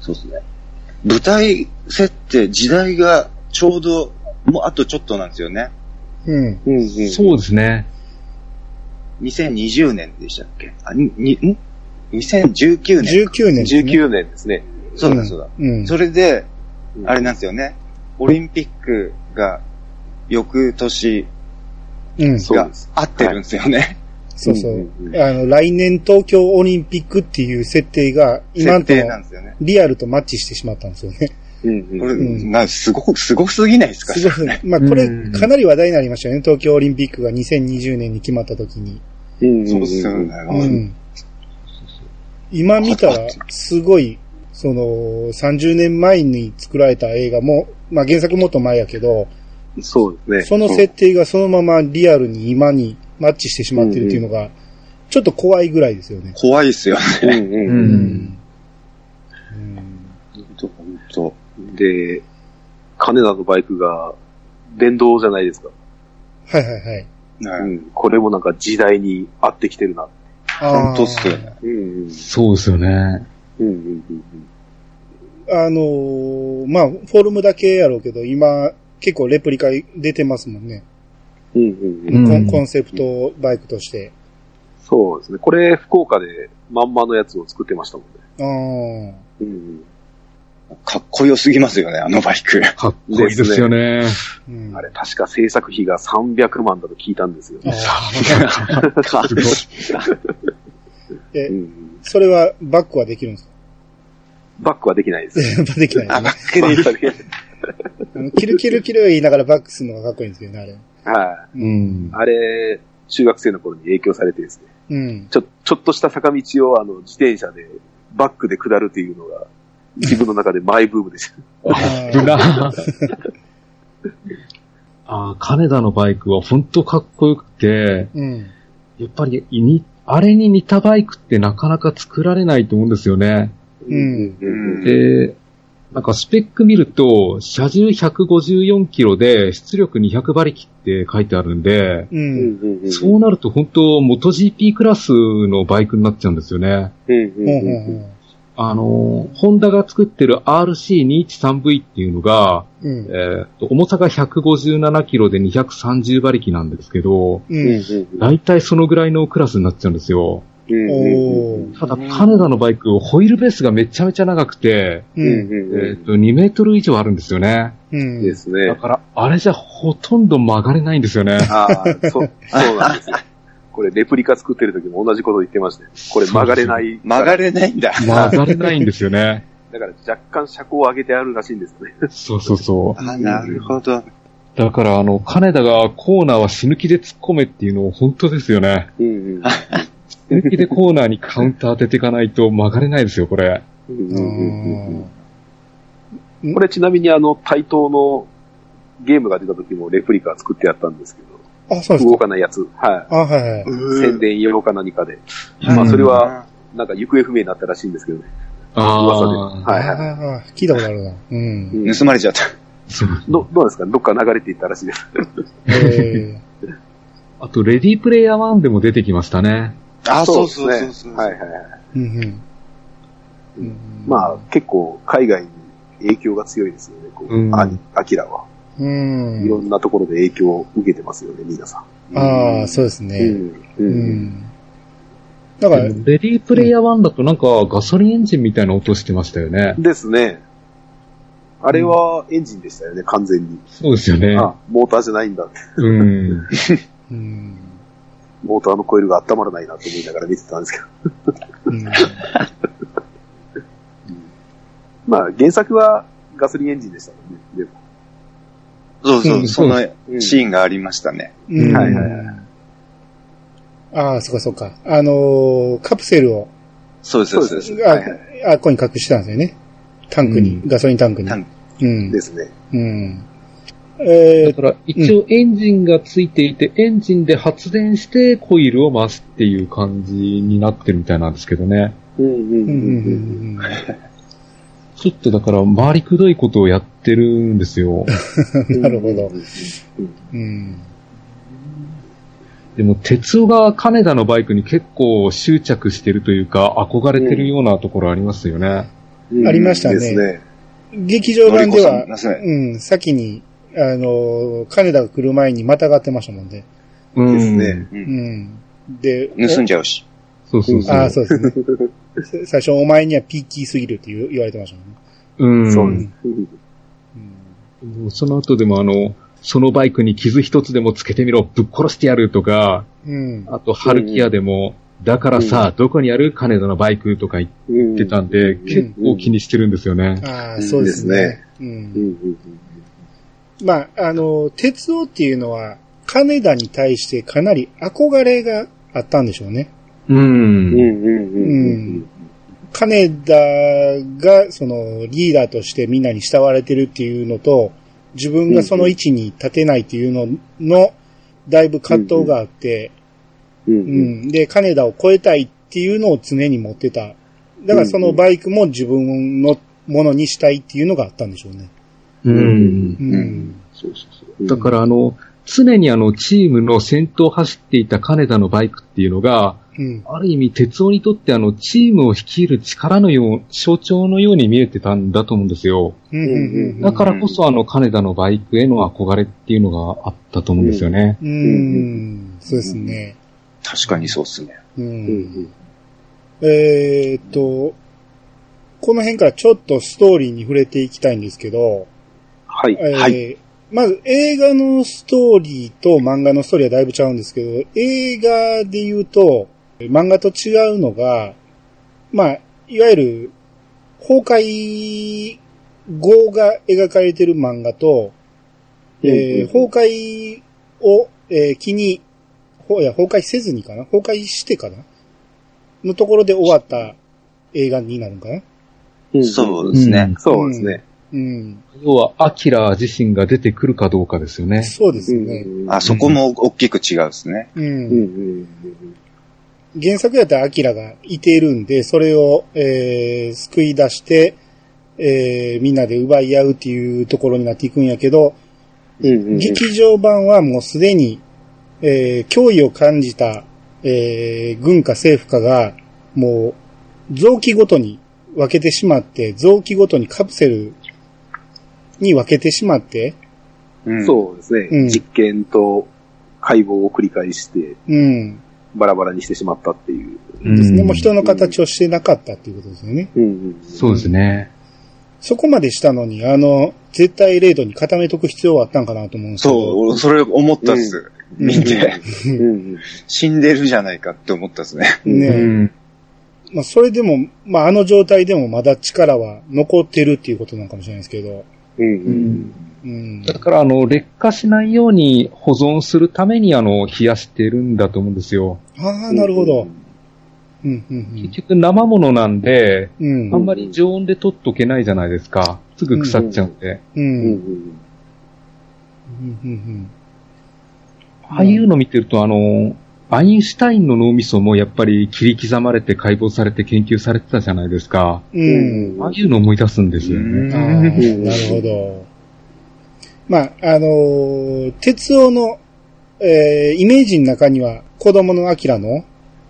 Speaker 4: そうですね。舞台設定、時代がちょうど、もうあとちょっとなんですよね。
Speaker 1: うん。
Speaker 3: そうですね。
Speaker 4: 2020年でしたっけ？あ、に、に、ん ?2019 年。
Speaker 1: 19年ですね。
Speaker 5: 19年ですね。
Speaker 4: そうだそうだ。
Speaker 1: うん。
Speaker 4: それで、あれ
Speaker 5: れ
Speaker 4: なんですよね。オリンピックが翌年
Speaker 1: うん。
Speaker 4: が
Speaker 5: そうです
Speaker 4: 合ってるんですよね。
Speaker 1: そうそう。
Speaker 5: うんうん
Speaker 1: あの、来年東京オリンピックっていう設定が今
Speaker 4: んですよね。
Speaker 1: リアルとマッチしてしまったんですよね。
Speaker 5: うん
Speaker 4: これ、
Speaker 1: うん
Speaker 4: なすごく、すごすぎないですか？
Speaker 1: すごい。まあこれ
Speaker 3: うん
Speaker 1: かなり話題になりましたよね。東京オリンピックが2020年に決まった時に。
Speaker 5: うん
Speaker 4: そうですよね。
Speaker 1: うん。今見たら、すごい、その、30年前に作られた映画も、まあ原作もっと前やけど、
Speaker 5: そうですね。
Speaker 1: その設定がそのままリアルに今にマッチしてしまってるっていうのが、ちょっと怖いぐらいですよね。
Speaker 4: 怖いですよね。
Speaker 5: うんうん
Speaker 3: う。
Speaker 1: うんん。
Speaker 4: ほんと、ほんと。
Speaker 5: で、金田のバイクが電動じゃないですか。
Speaker 1: はいはいはい。
Speaker 4: はい
Speaker 5: うん。これもなんか時代に合ってきてるな。
Speaker 1: あー
Speaker 4: ほんとっすよね。
Speaker 5: うんうん。
Speaker 3: そうですよね。
Speaker 5: うんうん
Speaker 1: あのーまあ、フォルムだけやろうけど、今、結構レプリカ出てますもんね。
Speaker 5: うん。うんうん
Speaker 1: コンコンセプトバイクとして。
Speaker 5: そうですね。これ、福岡でまんまのやつを作ってましたもんね。
Speaker 1: ああ。
Speaker 5: うん
Speaker 4: かっこよすぎますよね、あのバイク。
Speaker 3: かっこいいですよね。
Speaker 1: うん
Speaker 5: あれ、確か制作費が300万だと聞いたんですよ。
Speaker 1: あー
Speaker 3: すごい
Speaker 1: え
Speaker 5: う、ん
Speaker 1: それはバックはできるんです
Speaker 5: バックはできないです。<laughs>
Speaker 1: かできない
Speaker 4: あ、バ
Speaker 1: ですね。
Speaker 4: ックでいる。
Speaker 5: バックはできない
Speaker 1: あのキルキルキル言いながらバックするのがかっこいいんですけどね、あれ。
Speaker 5: はい。
Speaker 3: うん。
Speaker 5: あれ、中学生の頃に影響されてですね、
Speaker 1: うん。
Speaker 5: ちょ、ちょっとした坂道をあの、自転車でバックで下るっていうのが、自分の中でマイブームでした。
Speaker 1: あ
Speaker 3: 危なあー金田のバイクは本当かっこよくて、
Speaker 1: うん。
Speaker 3: やっぱりに、あれに似たバイクってなかなか作られないと思うんですよね。
Speaker 1: うん
Speaker 4: うん
Speaker 3: で、なんかスペック見ると、車重154キロで出力200馬力って書いてあるんで、
Speaker 1: う。
Speaker 5: うん
Speaker 3: そうなると本当、元 GP クラスのバイクになっちゃうんですよね。あの、ホンダが作ってる RC213V っていうのが、
Speaker 1: う。うん。
Speaker 3: えー重さが157キロで230馬力なんですけど、
Speaker 1: う。
Speaker 5: うんん
Speaker 3: だいたいそのぐらいのクラスになっちゃうんですよ。ただ、金田のバイク、ホイールベースがめちゃめちゃ長くて、えと、2メートル以上あるんですよね。
Speaker 1: うん。
Speaker 5: ですね
Speaker 3: だ。から、あれじゃほとんど曲がれないんですよね。
Speaker 5: ああ、そう、そうなんですよ。これ、レプリカ作ってる時も同じこと言ってましたよ。これ曲がれない。
Speaker 4: 曲がれないんだ。
Speaker 3: 曲がれないんですよね。
Speaker 5: だから若干車高を上げてあるらしいんですね。
Speaker 3: そうそうそう。
Speaker 4: あ、なるほど。
Speaker 3: だから、あの、金田がコーナーは死ぬ気で突っ込めっていうの本当ですよね。
Speaker 5: うんうん
Speaker 3: 死ぬ気でコーナーにカウンター当てていかないと曲がれないですよ、これ。
Speaker 5: これちなみにあの、対等のゲームが出た時もレプリカ作ってやったんですけど、
Speaker 1: あ、そうです
Speaker 5: 動
Speaker 1: か。
Speaker 5: かないやつ。は
Speaker 1: あ、はいはい。
Speaker 5: い。宣伝用か何かで。
Speaker 1: うん
Speaker 5: まあそれは、なんか行方不明になったらしいんですけどね。噂で。
Speaker 3: あ
Speaker 5: はいはい。
Speaker 1: ああ、聞いたことあるな。うん。
Speaker 5: うん
Speaker 4: 盗まれちゃった。
Speaker 3: そう
Speaker 5: どどうですか？どっか流れていったらしいです。
Speaker 1: え <laughs>
Speaker 3: あと、レディープレイヤー1でも出てきましたね。
Speaker 4: あ、そうそう
Speaker 5: ですね
Speaker 4: そうそう。
Speaker 5: はいはいはい。
Speaker 1: ーうんうんうん。
Speaker 5: まあ結構海外に影響が強いですよね、こう、
Speaker 3: うん
Speaker 5: アキラは。
Speaker 1: う
Speaker 5: いろ
Speaker 1: ん。
Speaker 5: んなところで影響を受けてますよね、皆さん。
Speaker 1: ああ、そうです
Speaker 5: う
Speaker 1: ね。
Speaker 5: ん。う。
Speaker 1: うんん。だから、
Speaker 3: レディープレイヤー1だとなんかガソリンエンジンみたいな音してましたよね。
Speaker 5: ですね。あれはエンジンでしたよね、完全に。
Speaker 3: そうですよね。
Speaker 5: あ、モーターじゃないんだ。
Speaker 3: うん。<laughs>
Speaker 1: うん。
Speaker 5: モーターのコイルが温まらないなと思いながら見てたんですけど。
Speaker 1: うん
Speaker 5: まあ、原作はガソリンエンジンでしたもんね。でも
Speaker 4: そうそうう、
Speaker 1: ん
Speaker 4: そ
Speaker 5: ん
Speaker 4: シーンがありましたね。
Speaker 1: うん
Speaker 5: はいはいはい
Speaker 1: ああ、そっかそっか。あのーカプセルを、
Speaker 4: そうです、そうです。
Speaker 1: あ、
Speaker 5: はいはい
Speaker 1: あ、ここに隠してたんですよね。タンクに、
Speaker 3: うん
Speaker 1: ガソリンタンクに。
Speaker 4: タン
Speaker 1: うん。
Speaker 5: ですね。
Speaker 1: うん。えー
Speaker 3: だから一応エンジンがついていて、エンジンで発電してコイルを回すっていう感じになってるみたいなんですけどね。
Speaker 5: うんうん
Speaker 1: うんうんうん
Speaker 3: ちょっとだから回りくどいことをやってるんですよ。
Speaker 1: う <laughs> んなるほど。
Speaker 5: うん
Speaker 1: うん。
Speaker 3: でも、鉄夫が金田のバイクに結構執着してるというか、憧れてるようなところありますよね。
Speaker 5: うん
Speaker 1: ありましたね
Speaker 5: ですね。
Speaker 1: 劇場版ではうん、先に、あのー金田が来る前にまたがってましたもんね。
Speaker 3: うん。
Speaker 5: ですね。
Speaker 4: う。
Speaker 1: うんん。で、
Speaker 4: 盗んじゃうし。
Speaker 3: そうそうそう。
Speaker 1: ああ、そうですね。最初、お前にはピーキーすぎるって言う言われてましたもんね。
Speaker 3: うん。
Speaker 5: そうです。
Speaker 3: もうその後でもあの、そのバイクに傷一つでもつけてみろ、ぶっ殺してやるとか、
Speaker 1: うん。
Speaker 3: あと、ハルキアでも、だからさ、どこにある金田のバイクとか言
Speaker 5: うん
Speaker 3: ってたんで、結構気にしてるんですよね。
Speaker 1: ああ、そうですね。う。
Speaker 5: うんんうん
Speaker 1: まあ、あの、鉄夫っていうのは、金田に対してかなり憧れがあったんでしょうね。
Speaker 3: うん。
Speaker 5: うんうんうん
Speaker 1: 金田が、その、リーダーとしてみんなに慕われてるっていうのと、自分がその位置に立てないっていうのの、だいぶ葛藤があって、
Speaker 5: うんう
Speaker 1: うんん。で、金田を超えたいっていうのを常に持ってた。だからそのバイクも自分のものにしたいっていうのがあったんでしょうね。
Speaker 3: うん。
Speaker 1: うん。
Speaker 5: そうそうそう。
Speaker 3: だからあの、常にあの、チームの先頭を走っていた金田のバイクっていうのが、
Speaker 1: うん。
Speaker 3: ある意味、鉄夫にとってあの、チームを率いる力のよう、象徴のように見えてたんだと思うんですよ。
Speaker 1: うんうんうん
Speaker 3: だからこそあの、金田のバイクへの憧れっていうのがあったと思うんですよね。
Speaker 1: うん。そうですね。
Speaker 4: 確かにそうっすね。
Speaker 1: う。
Speaker 5: うんん
Speaker 1: えーっと、この辺からちょっとストーリーに触れていきたいんですけど、
Speaker 5: はい。
Speaker 1: えー
Speaker 5: はい。
Speaker 1: まず映画のストーリーと漫画のストーリーはだいぶ違うんですけど、映画で言うと、漫画と違うのが、まあ、いわゆる、崩壊後が描かれてる漫画と、えー崩壊を、えー機に、ほいや、崩壊せずにかな？崩壊してかなのところで終わった映画になるんかな？
Speaker 5: うん
Speaker 4: そうですね。
Speaker 5: そうですね。
Speaker 1: うん。
Speaker 3: 要は、アキラ自身が出てくるかどうかですよね。
Speaker 1: そうですよね。
Speaker 4: あ、そこも大きく違うですね。
Speaker 1: うん。
Speaker 5: うんうん
Speaker 1: 原作やったらアキラがいているんで、それを、えー、救い出して、えー、みんなで奪い合うっていうところになっていくんやけど、
Speaker 5: うんうんうん
Speaker 1: 劇場版はもうすでに、えー、脅威を感じた、えー、軍か政府かが、もう、臓器ごとに分けてしまって、臓器ごとにカプセルに分けてしまって、
Speaker 4: うん
Speaker 5: そうですね、
Speaker 1: うん
Speaker 5: 実験と解剖を繰り返して、
Speaker 1: うん。
Speaker 5: バラバラにしてしまったっていう。
Speaker 1: ですね。
Speaker 3: うん
Speaker 1: もう人の形をしてなかったっていうことですよね。
Speaker 5: うんうん
Speaker 3: そうですね。
Speaker 1: そこまでしたのに、あの、絶対0度に固めとく必要はあったんかなと思うんですけど。
Speaker 4: そう、俺それ思ったっす。
Speaker 1: うん
Speaker 4: 見て、死んでるじゃないかって思ったっすね。
Speaker 1: ね
Speaker 3: うん。
Speaker 1: まあ、それでも、まあ、あの状態でもまだ力は残ってるっていうことなのかもしれないですけど。
Speaker 5: うんうん
Speaker 1: うん。
Speaker 3: だから、あの、劣化しないように保存するために、あの、冷やしてるんだと思うんですよ。
Speaker 1: ああ、なるほど。うん、うん、
Speaker 3: 結局、生物なんで、
Speaker 1: うん。
Speaker 3: あんまり常温で取っとけないじゃないですか。すぐ腐っちゃうんで。
Speaker 1: う。
Speaker 5: うん
Speaker 1: うん、
Speaker 5: うん
Speaker 1: うん、
Speaker 3: ああいうの見てると、あの、アインシュタインの脳みそもやっぱり切り刻まれて解剖されて研究されてたじゃないですか。
Speaker 1: うん。うん。
Speaker 3: ああいうの思い出すんですよね。
Speaker 1: ああ、なるほど。まあ、あのー鉄夫の、えーイメージの中には子供のアキラの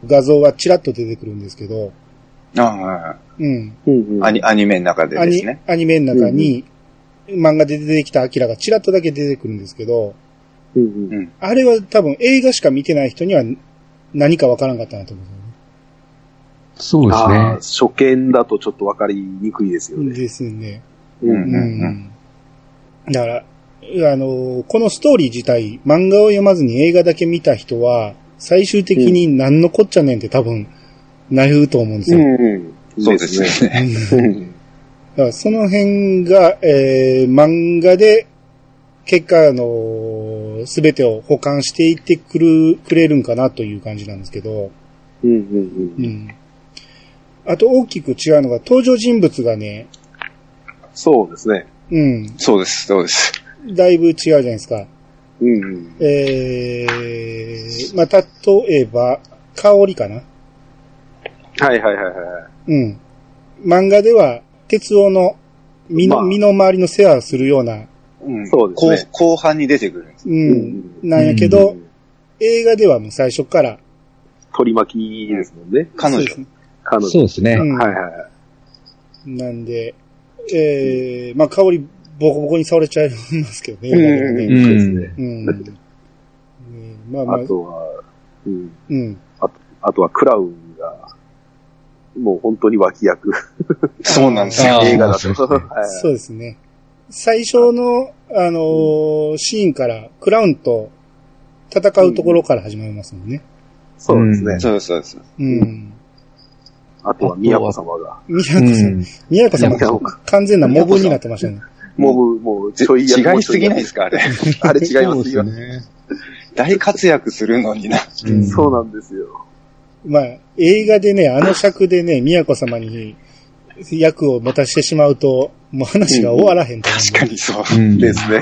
Speaker 1: 画像がちらっと出てくるんですけど、
Speaker 4: ああ
Speaker 1: うん。
Speaker 5: うんうん
Speaker 4: アニアニメの中で
Speaker 1: アニ
Speaker 4: ですね。
Speaker 1: アニメの中に、漫画で出てきたアキラがちらっとだけ出てくるんですけど、
Speaker 5: うんうん
Speaker 4: うん。
Speaker 1: あれは多分映画しか見てない人には何かわからんかったなと思うん
Speaker 3: そうですね。
Speaker 5: 初見だとちょっとわかりにくいですよね。
Speaker 1: ですね。
Speaker 5: うん
Speaker 4: うん
Speaker 1: うん。だから、あの、このストーリー自体、漫画を読まずに映画だけ見た人は、最終的に何のこっちゃねんって多分、なると思うんですよ。
Speaker 5: うん
Speaker 4: そうですよね。
Speaker 1: うんだからその辺が、えー漫画で、結果、あの、すべてを保管していってくる、くれるんかなという感じなんですけど、
Speaker 5: うんうん
Speaker 1: う
Speaker 5: うん
Speaker 1: ん。あと大きく違うのが、登場人物がね、
Speaker 5: そうですね。
Speaker 1: うん、
Speaker 4: そうです、そうです。
Speaker 1: だいぶ違うじゃないですか。
Speaker 5: うんうん
Speaker 1: えー、まあ、例えば、香りかな
Speaker 5: はいはいはいは
Speaker 1: うん。漫画では、鉄夫の身の、
Speaker 5: まあ
Speaker 1: 身の回りの世話をするような、
Speaker 4: うん
Speaker 5: そうですね
Speaker 4: 後後半に出てくるんです。
Speaker 1: う
Speaker 5: い。
Speaker 1: ん、なんやけど、映画ではもう最初から、
Speaker 5: 取り巻きですもんね。
Speaker 4: 彼女
Speaker 1: そうですね
Speaker 5: 彼女。
Speaker 3: そうですね。
Speaker 1: うん
Speaker 5: はいはいはい。
Speaker 1: なんで、えー、まあ、香り、ボコボコに触れちゃいますけどね。
Speaker 5: うん
Speaker 1: 映画でね
Speaker 5: そうですね。
Speaker 1: うん。ねまあまあ
Speaker 5: あ、とは、うん。
Speaker 1: うん。
Speaker 5: あとはクラウンが、もう本当に脇役。
Speaker 4: そうなんですよ
Speaker 5: 映画だと。
Speaker 3: そうですね <laughs>
Speaker 5: はい
Speaker 1: そうですね。最初の、あのーシーンから、クラウンと戦うところから始まりますもんね。
Speaker 5: そうですね。
Speaker 4: そうです、そうです。
Speaker 1: うん。
Speaker 5: あとは宮子様が。
Speaker 1: 宮子さん、宮子さん
Speaker 5: 宮子
Speaker 1: が完全なモブになってましたね。
Speaker 5: もう、もう、ちょい
Speaker 4: 違いすぎないですか、あれ。<laughs>
Speaker 5: あれ違いますよ。
Speaker 3: ね。
Speaker 4: 大活躍するのにな。
Speaker 3: うん
Speaker 5: そうなんですよ。
Speaker 1: まあ、映画でね、あの尺でね、宮子様に役を持たしてしまうと、もう話が終わらへんと思
Speaker 4: 確かにそう。
Speaker 3: うん
Speaker 5: ですね。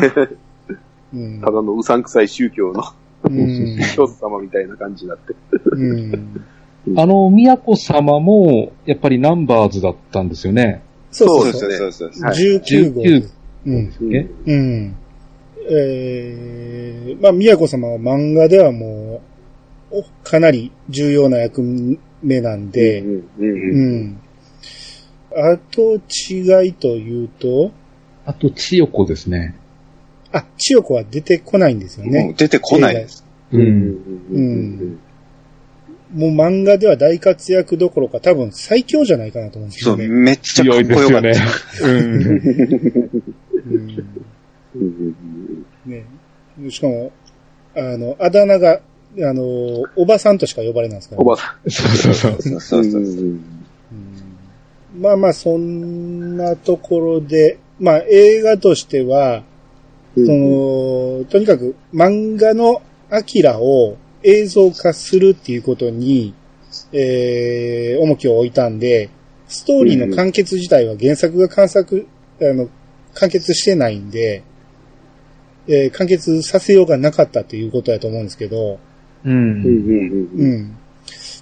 Speaker 1: う。うん
Speaker 5: ただのうさんくさい宗教の
Speaker 1: うん。
Speaker 5: 教祖様みたいな感じになって。
Speaker 1: うん。
Speaker 3: あの、宮子様も、やっぱりナンバーズだったんですよね。
Speaker 1: そうそうそう。
Speaker 4: そうです、そうです。
Speaker 5: はい
Speaker 1: 19号。
Speaker 3: 19
Speaker 1: うん。
Speaker 3: え
Speaker 1: うん。えー、まあ、宮子様は漫画ではもう、おかなり重要な役目なんで、
Speaker 5: うんうん
Speaker 1: う
Speaker 5: うん
Speaker 1: ん。あと違いというと、
Speaker 3: あと、千代子ですね。
Speaker 1: あ、千代子は出てこないんですよ
Speaker 4: も
Speaker 1: ね
Speaker 4: う。出てこないです。
Speaker 3: う。
Speaker 5: うんん
Speaker 1: うんもう漫画では大活躍どころか多分最強じゃないかなと思うんです
Speaker 4: そう、
Speaker 1: よね。
Speaker 4: めっちゃかっ
Speaker 3: 強いで
Speaker 4: こよかった。
Speaker 3: すよね。うん。
Speaker 1: うん
Speaker 5: うん
Speaker 1: ね。しかも、あの、あだ名が、あの、おばさんとしか呼ばれないんですから、
Speaker 5: おばさ
Speaker 3: そうそうそう。
Speaker 4: そうそうそう。
Speaker 1: まあまあ、そんなところで、まあ映画としては、その、とにかく漫画のアキラを映像化するっていうことに、えー、重きを置いたんで、ストーリーの完結自体は原作が完作、あの、完結してないんで、えー完結させようがなかったということだと思うんですけど、
Speaker 3: う。
Speaker 5: うんん。うん。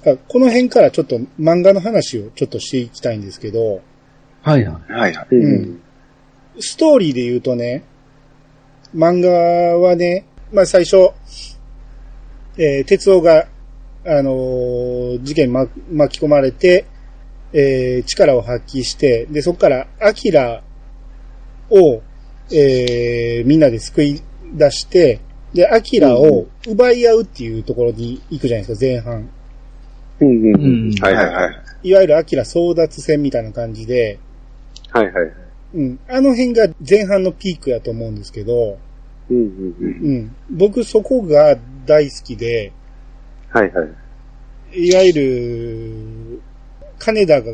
Speaker 1: この辺からちょっと漫画の話をちょっとしていきたいんですけど、
Speaker 3: はいはい。
Speaker 4: はいはい。
Speaker 5: うん。
Speaker 1: ストーリーで言うとね、漫画はね、まあ最初、えー、哲夫が、あのー事件にま巻き込まれて、えー力を発揮して、で、そこから、アキラを、えーみんなで救い出して、で、アキラを奪い合うっていうところに行くじゃないですか、前半。
Speaker 5: うん。うん。
Speaker 3: うん
Speaker 5: はいはいはい。
Speaker 4: はい
Speaker 1: わゆるアキラ争奪戦みたいな感じで、
Speaker 5: はいはいはい。
Speaker 1: うん、あの辺が前半のピークやと思うんですけど、
Speaker 5: うん。うん。うん。
Speaker 1: うん。僕そこが大好きで、
Speaker 5: はいはい。
Speaker 1: いわゆる、金田が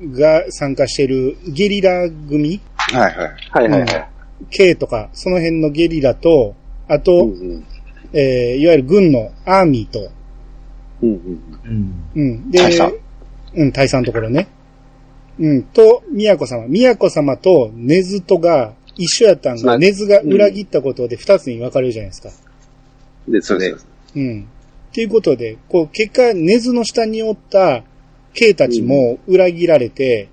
Speaker 1: が参加してるゲリラ組
Speaker 4: はいはい。
Speaker 5: はいはいはい。
Speaker 1: K とか、その辺のゲリラと、あと、
Speaker 5: うん。
Speaker 1: えーいわゆる軍のアーミーと、
Speaker 5: うん。
Speaker 3: うん。
Speaker 1: うん。で、
Speaker 4: 大佐
Speaker 1: うん、大佐のところね。うん、と、宮子様。宮子様と根津とが一緒やったんが、根津が裏切ったことで二つに分かれるじゃないですか。
Speaker 5: ですね。
Speaker 1: うん。っていうことで、こう、結果、根津の下におった K たちも裏切られて、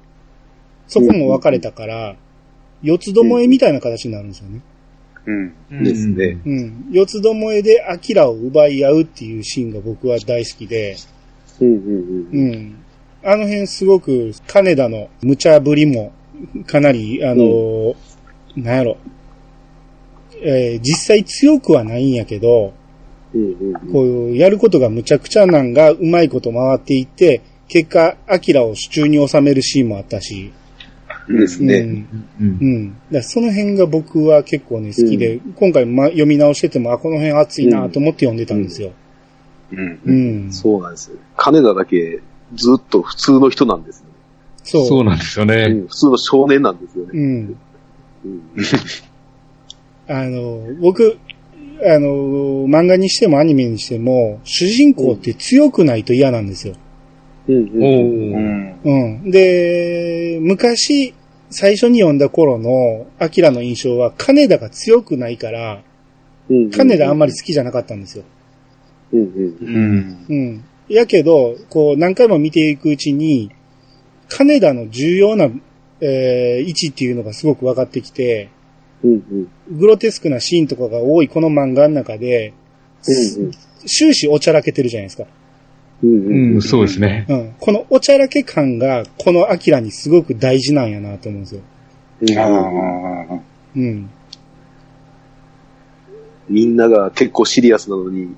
Speaker 1: そこも分かれたから、四つどもえみたいな形になるんですよね。
Speaker 4: うん。
Speaker 5: ですね。
Speaker 1: うん。四つどもえでアキラを奪い合うっていうシーンが僕は大好きで、
Speaker 5: うん。うん。
Speaker 1: うん。あの辺すごく、金田の無茶ぶりも、かなり、あのーなんやろ、えー実際強くはないんやけど、
Speaker 5: うん。
Speaker 1: こういう、やることがむちゃくちゃなんがうまいこと回っていって、結果、アキラを手中に収めるシーンもあったし、
Speaker 5: ですね。
Speaker 1: うん。
Speaker 3: うん
Speaker 1: う。ん。だその辺が僕は結構ね、好きで、今回、ま、読み直してても、あ、この辺熱いなと思って読んでたんですよ。
Speaker 4: うん。
Speaker 1: うん。
Speaker 5: そうなんですよ。金田だけずっと普通の人なんですよね。
Speaker 1: そう。
Speaker 3: そうなんですよ
Speaker 5: う
Speaker 3: ね。
Speaker 5: ん普通の少年なんですよね。
Speaker 1: うん。
Speaker 5: うん。<laughs>
Speaker 1: あの、僕、あの、漫画にしてもアニメにしても、主人公って強くないと嫌なんですよ。
Speaker 5: うん。うん。
Speaker 1: で、昔、最初に読んだ頃の、アキラの印象は、金田が強くないから、
Speaker 5: うん。
Speaker 1: 金田あんまり好きじゃなかったんですよ。
Speaker 5: うん。うん。
Speaker 4: うん。
Speaker 1: うん。やけど、こう、何回も見ていくうちに、金田の重要な、えー位置っていうのがすごく分かってきて、
Speaker 5: うん。
Speaker 1: グロテスクなシーンとかが多いこの漫画の中で、
Speaker 5: うん。
Speaker 1: 終始おちゃらけてるじゃないですか。
Speaker 5: うん。
Speaker 3: うん、そうですね。
Speaker 1: うん。このおちゃらけ感が、このアキラにすごく大事なんやなと思うんですよ。
Speaker 5: うん。
Speaker 4: あ
Speaker 1: うん。
Speaker 5: みんなが結構シリアスなのに、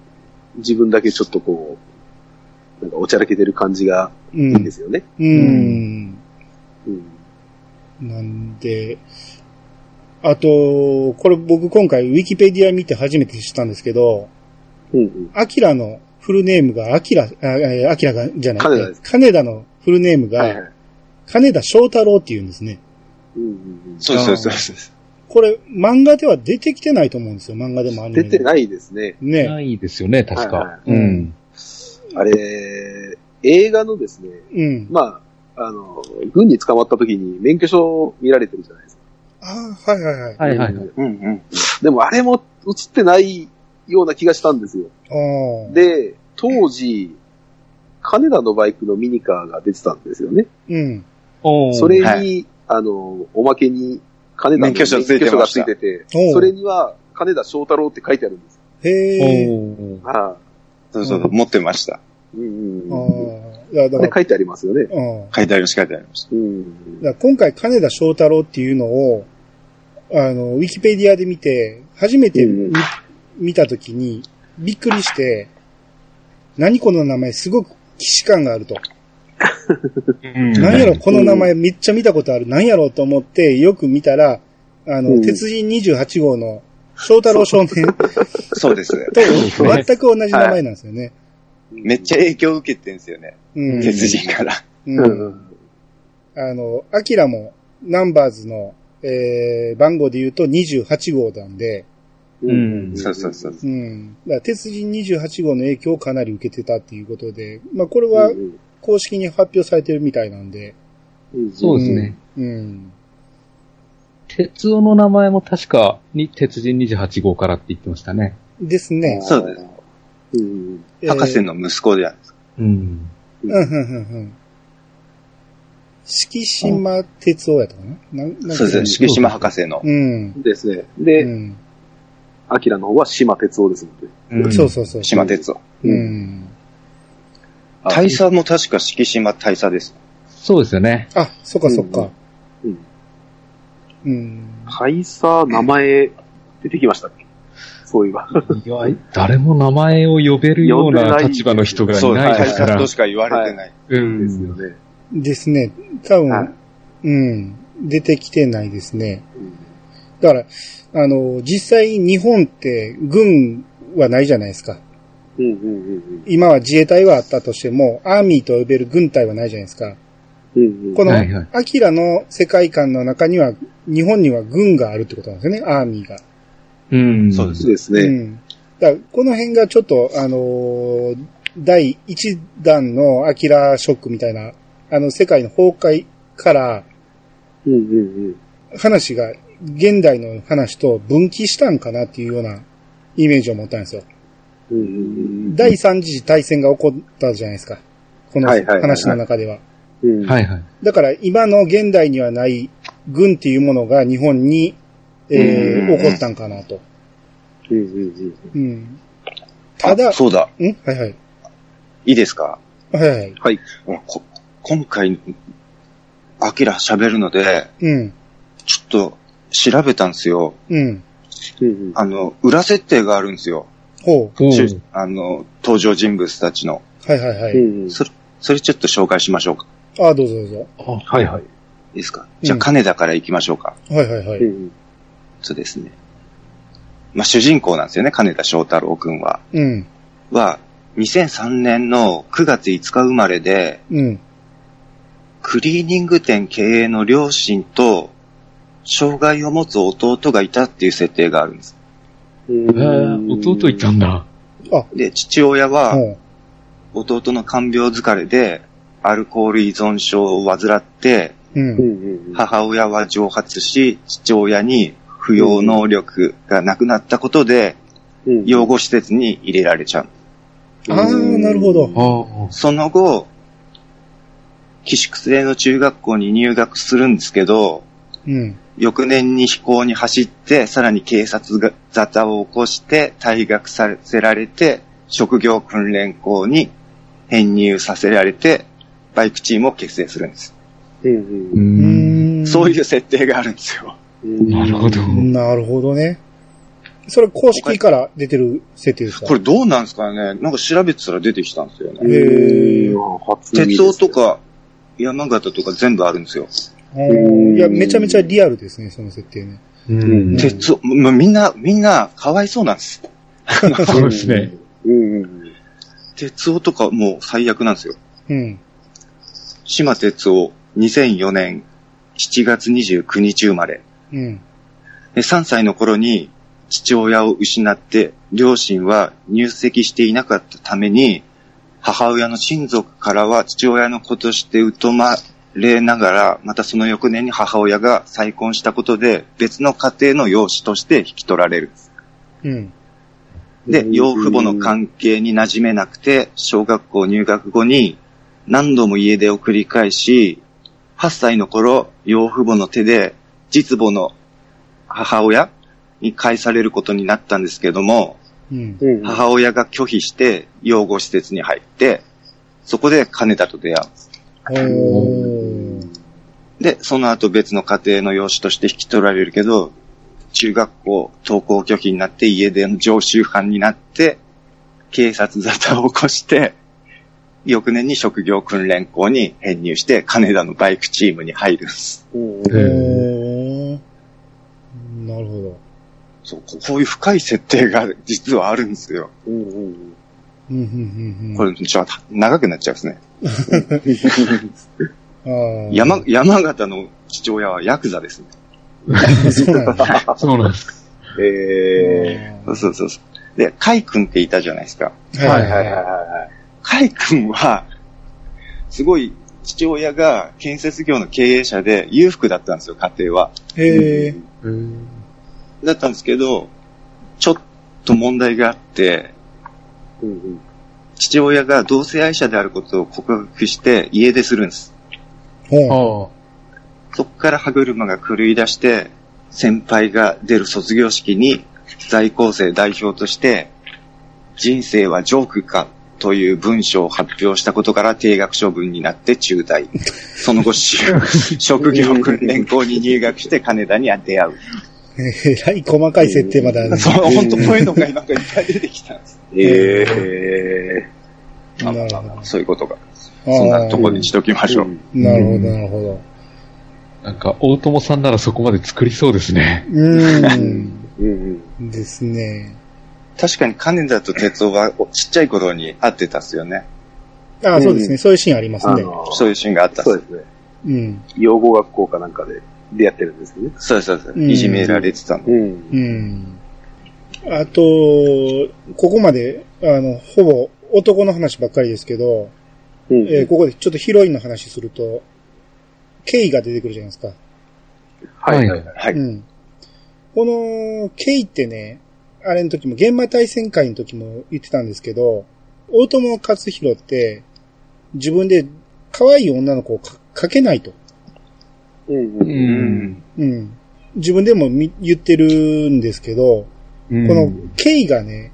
Speaker 5: 自分だけちょっとこう、なんかおちゃらけてる感じが
Speaker 1: う
Speaker 5: いいんで
Speaker 1: ん。
Speaker 5: すよね。
Speaker 1: うん。
Speaker 5: うん。
Speaker 1: なんで、あと、これ僕今回ウィキペディア見て初めて知ったんですけど、
Speaker 5: うん。
Speaker 1: アキラのフルネームが、アキラ、あえアキラが、じゃない。
Speaker 5: 金田です
Speaker 1: 金田のフルネームが、
Speaker 5: はいはい。
Speaker 1: 金田翔太郎って言うんですね。
Speaker 5: うんうん
Speaker 4: そうです、そうですそうです。
Speaker 1: これ、漫画では出てきてないと思うんですよ。漫画でもアニメでも。
Speaker 5: 出てないですね。
Speaker 1: ね。
Speaker 3: ないですよね、確
Speaker 5: はいは
Speaker 3: か。
Speaker 1: い
Speaker 3: うん。
Speaker 5: あれ、映画のですね、
Speaker 1: うん。
Speaker 5: まあ、あの、軍に捕まった時に免許証見られてるじゃないですか。
Speaker 1: ああ、はいはいはい。
Speaker 3: はいはいはい。
Speaker 4: うんうん。
Speaker 5: でもあれも映ってないような気がしたんですよ。で、当時、金田のバイクのミニカーが出てたんですよね。
Speaker 1: うん。
Speaker 5: それに、
Speaker 4: はい
Speaker 5: あの、おまけに、金田の
Speaker 4: 免許証
Speaker 5: がつ
Speaker 4: ました
Speaker 5: いてて、それには、金田翔太郎って書いてあるんです。
Speaker 1: へえ。
Speaker 3: おー
Speaker 5: ああ。
Speaker 4: そうそう、持ってました。
Speaker 5: うんうん書いてありますよね。
Speaker 1: うん。
Speaker 4: 書いてありました、書いてありました。
Speaker 5: うん。
Speaker 1: 今回金田翔太郎っていうのを、あの、ウィキペディアで見て、初めて見,、
Speaker 5: うんうん
Speaker 1: 見たときにびっくりして、何この名前すごく既視感があると。
Speaker 3: うん
Speaker 1: 何やろ、この名前めっちゃ見たことある。何やろと思って、よく見たら、あの、
Speaker 5: うん
Speaker 1: 鉄人28号の翔太郎少年
Speaker 4: そうです。
Speaker 1: と全く同じ名前なんですよね。
Speaker 4: めっちゃ影響を受けてんですよね。
Speaker 1: うん。
Speaker 4: 鉄人から。
Speaker 1: う。
Speaker 5: うんん。
Speaker 1: あの、アキラもナンバーズの、えー、番号で言うと28号なんで、
Speaker 3: うん
Speaker 4: そうそうそう。
Speaker 1: うん。だから鉄人28号の影響をかなり受けてたっていうことで、まあこれは公式に発表されてるみたいなんで、
Speaker 3: そうですね。
Speaker 1: うん。
Speaker 3: 鉄夫の名前も確かに鉄人28号からって言ってましたね。
Speaker 1: ですね。
Speaker 4: そうです。
Speaker 5: うん。
Speaker 1: えー
Speaker 4: 博士の息子である。
Speaker 3: うん。
Speaker 1: うん、うん、うん、うん。敷島哲夫やったかな？なんなんか
Speaker 4: そうです。敷島博士の。
Speaker 1: うん。
Speaker 5: ですね。
Speaker 1: う
Speaker 5: で、
Speaker 1: ん。
Speaker 5: アキラの方は島哲夫ですので。
Speaker 3: うん
Speaker 1: そうそうそう。
Speaker 4: 島哲夫。
Speaker 1: うん。
Speaker 4: 大佐も確か敷島大佐です。
Speaker 3: そうですよね。
Speaker 1: あ、そっかそっか。
Speaker 5: うん。
Speaker 1: うん。
Speaker 5: 大佐、名前、出てきましたっけ？そういえば。
Speaker 3: いや、誰も名前を呼べるような立場の人がい
Speaker 4: そう、
Speaker 3: ないですから
Speaker 4: 大佐と。しか言われてない。
Speaker 3: うん
Speaker 5: ですよね。
Speaker 1: ですね。多
Speaker 5: はい
Speaker 1: 分、うん。出てきてないですね。
Speaker 5: うん
Speaker 1: だから、あの、実際日本って軍はないじゃないですか。
Speaker 5: うんうんうん
Speaker 1: 今は自衛隊はあったとしても、アーミーと呼べる軍隊はないじゃないですか。
Speaker 5: うん。うんうん
Speaker 1: このアキラの世界観の中には、日本には軍があるってことなんですよね、アーミーが。
Speaker 3: うん。
Speaker 4: そうです
Speaker 5: ね。
Speaker 1: うん。だこの辺がちょっと、あのー第一弾のアキラショックみたいな、あの世界の崩壊から
Speaker 5: うんうん
Speaker 1: 話が現代の話と分岐したんかなっていうようなイメージを持ったんですよ。
Speaker 5: うん。うんうんうん。
Speaker 1: 第三次大戦が起こったじゃないですか。この話の中では。
Speaker 5: うん。
Speaker 3: はいはい。
Speaker 1: だから今の現代にはない軍っていうものが日本に、えー
Speaker 4: うん
Speaker 1: 起こったんかなと。
Speaker 5: うんうん
Speaker 1: うん。ただ、
Speaker 4: あそうだ。
Speaker 1: ん？はいはい。
Speaker 4: いいですか？
Speaker 1: はいはい。
Speaker 5: はい。
Speaker 4: こ今回、アキラ喋るので、
Speaker 1: うん。
Speaker 4: ちょっと調べたんですよ。
Speaker 1: うん。
Speaker 5: うんうん。
Speaker 4: あの、裏設定があるんですよ。
Speaker 1: ほう。
Speaker 4: あの、登場人物たちの。
Speaker 1: はいはいはい。
Speaker 5: うんうん
Speaker 4: それ、それちょっと紹介しましょうか。
Speaker 1: ああ、どうぞどうぞ。
Speaker 5: はいはい。
Speaker 4: いいですか？じゃあ、金田から行きましょうか。
Speaker 1: はいはいはい。
Speaker 5: うん
Speaker 4: そうですね。まあ、主人公なんですよね、金田翔太郎くんは。
Speaker 1: うん。
Speaker 4: は、2003年の9月5日生まれで、
Speaker 1: うん。
Speaker 4: クリーニング店経営の両親と、障害を持つ弟がいたっていう設定があるんです。
Speaker 5: うん。
Speaker 3: へー弟いたんだ。
Speaker 4: で、父親は。弟の看病疲れで、アルコール依存症を患って、
Speaker 1: う。
Speaker 5: うんんうん。
Speaker 4: 母親は蒸発し、父親に不要能力がなくなったことで、
Speaker 5: うん
Speaker 4: 養護施設に入れられちゃう。
Speaker 1: ああ、なるほど。
Speaker 3: あ
Speaker 4: その後、寄宿制の中学校に入学するんですけど、
Speaker 1: うん。
Speaker 4: 翌年に飛行に走って、さらに警察が沙汰を起こして退学させられて、職業訓練校に編入させられて、バイクチームを結成するんです。
Speaker 5: うん
Speaker 1: んん。
Speaker 4: そういう設定があるんですよ。
Speaker 5: うん。
Speaker 3: なるほど。
Speaker 1: なるほどね。それ公式から出てる設定ですか？
Speaker 4: これどうなんですかね？なんか調べてたら出てきたんですよね。
Speaker 1: へー
Speaker 4: 鉄道と。か山形とか全部あるんですよ。
Speaker 1: うんいや、めちゃめちゃリアルですね、その設定ね。
Speaker 3: うん。
Speaker 4: 鉄道、もうみんな、みんなかわいそうなんです。<laughs>
Speaker 3: そうですね。
Speaker 5: うんうん。
Speaker 4: 鉄道とかもう最悪なんですよ。
Speaker 1: うん。
Speaker 4: 島鉄夫、2004年7月29日生まれ。
Speaker 1: うん。
Speaker 4: で3歳の頃に父親を失って、両親は入籍していなかったために、母親の親族からは父親の子として疎まれながら、またその翌年に母親が再婚したことで、別の家庭の養子として引き取られる。
Speaker 1: うん。
Speaker 4: で、養父母の関係に馴染めなくて、小学校入学後に何度も家出を繰り返し、8歳の頃、養父母の手で実母の母親に返されることになったんですけども、
Speaker 1: うん。
Speaker 5: うん。
Speaker 4: 母親が拒否して養護施設に入って、そこで金田と出会。う。で、その後別の家庭の養子として引き取られるけど、中学校登校拒否になって家での常習犯になって、警察沙汰を起こして、翌年に職業訓練校に編入して、金田のバイクチームに入るんです。
Speaker 5: うん
Speaker 1: へーなるほど。
Speaker 4: そう、ここういう深い設定が実はあるんですよ。
Speaker 5: うんうん
Speaker 1: うん、うん、うん、うん。
Speaker 4: これ、じゃあ、長くなっちゃうん。ですね。山、山形の父親はヤクザですね。
Speaker 1: そうなんだ。
Speaker 3: そうなんです。か。
Speaker 5: え
Speaker 4: そうそうそうそう。で、カイ君っていたじゃないですか。
Speaker 5: ー、はいはいはい。は
Speaker 4: カイ君は、すごい、父親が建設業の経営者で裕福だったんですよ、家庭は。
Speaker 1: へえ。
Speaker 4: だったんですけど、ちょっと問題があって、
Speaker 5: い。うんうん
Speaker 4: 父親が同性愛者であることを告白して家出するんです。
Speaker 1: ほ
Speaker 3: あ
Speaker 4: そこから歯車が狂い出して、先輩が出る卒業式に在校生代表として、人生はジョークかという文章を発表したことから定額処分になって中退。その後、し <laughs> 職業訓練校に入学して金田に出会う。
Speaker 1: う。えらい細かい設定まであるね。<laughs>
Speaker 4: そう、本当こういうのがなんかいっぱい出てきたんです。
Speaker 5: え
Speaker 4: まあ
Speaker 1: なるほど
Speaker 4: そういうことが。そんなとこにしときましょう。
Speaker 5: ー。
Speaker 1: なるほど、なるほど。
Speaker 3: あ。なんか、大友さんならそこまで作りそうですね。
Speaker 1: うーん。ですね。
Speaker 4: 確かに金田と哲夫はちっちゃい頃に会ってたっすよね。
Speaker 1: ああ、そうですね。そういうシーンありますね。
Speaker 5: あの
Speaker 4: そういうシーンがあったっす
Speaker 5: そうですね。
Speaker 1: うん。
Speaker 5: 養護学校かなんかで出会ってるんですよね。
Speaker 4: そうそうです。
Speaker 1: うん
Speaker 4: いじめられてたの。
Speaker 5: うん
Speaker 1: う。ん。あと、ここまで、あの、ほぼ男の話ばっかりですけど、
Speaker 5: うん
Speaker 1: えーここでちょっとヒロインの話すると、ケイが出てくるじゃないですか。
Speaker 5: はいはいはい。
Speaker 4: はい。
Speaker 1: うん。この、ケイってね、あれの時も、現場対戦会の時も言ってたんですけど、大友克弘って、自分で可愛い女の子をかかけないと。
Speaker 5: うん
Speaker 3: う
Speaker 5: うん。
Speaker 3: ん。
Speaker 1: うん。自分でもみ言ってるんですけど、
Speaker 3: こ
Speaker 1: この、ケイがね、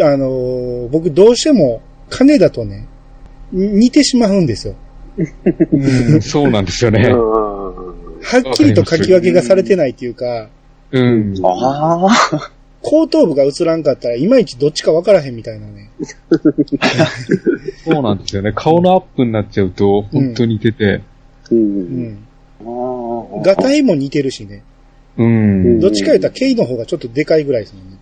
Speaker 1: あのー僕どうしても金だとね、に似てしまうんですよ。
Speaker 3: うん、そうなんですよね。
Speaker 5: うん
Speaker 1: はっきりと書き分けがされてないっていうか、
Speaker 3: うん。
Speaker 4: ああ。
Speaker 1: 後頭部が映らんかったらいまいちどっちかわからへんみたいなね。<laughs>
Speaker 3: そうなんですよね。顔のアップになっちゃうと、本当に似てて。
Speaker 5: う。
Speaker 1: うんん。ガタイも似てるしね。
Speaker 3: うん。
Speaker 1: どっちか言ったらケイの方がちょっとでかいぐらいですもんね。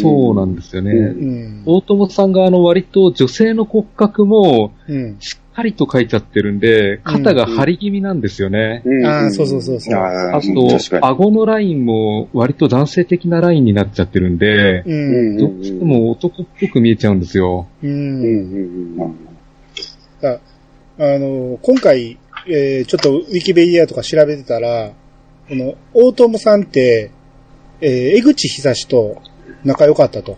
Speaker 3: そうなんですよね。
Speaker 5: うん
Speaker 1: うん。
Speaker 3: 大友さんがあの割と女性の骨格も
Speaker 1: うん。
Speaker 3: しっかりと描いちゃってるんで、肩が張り気味なんですよね。
Speaker 5: うん。
Speaker 1: ああ、そうそうそうそう。
Speaker 3: あと、顎のラインも割と男性的なラインになっちゃってるんで、
Speaker 1: う。
Speaker 5: うんん。
Speaker 3: どうしても男っぽく見えちゃうんですよ。
Speaker 1: う。
Speaker 5: うんん。うん。
Speaker 1: あの、今回、えーちょっとウィキペディアとか調べてたら、この、大友さんって、えー江口久志と仲良かったと。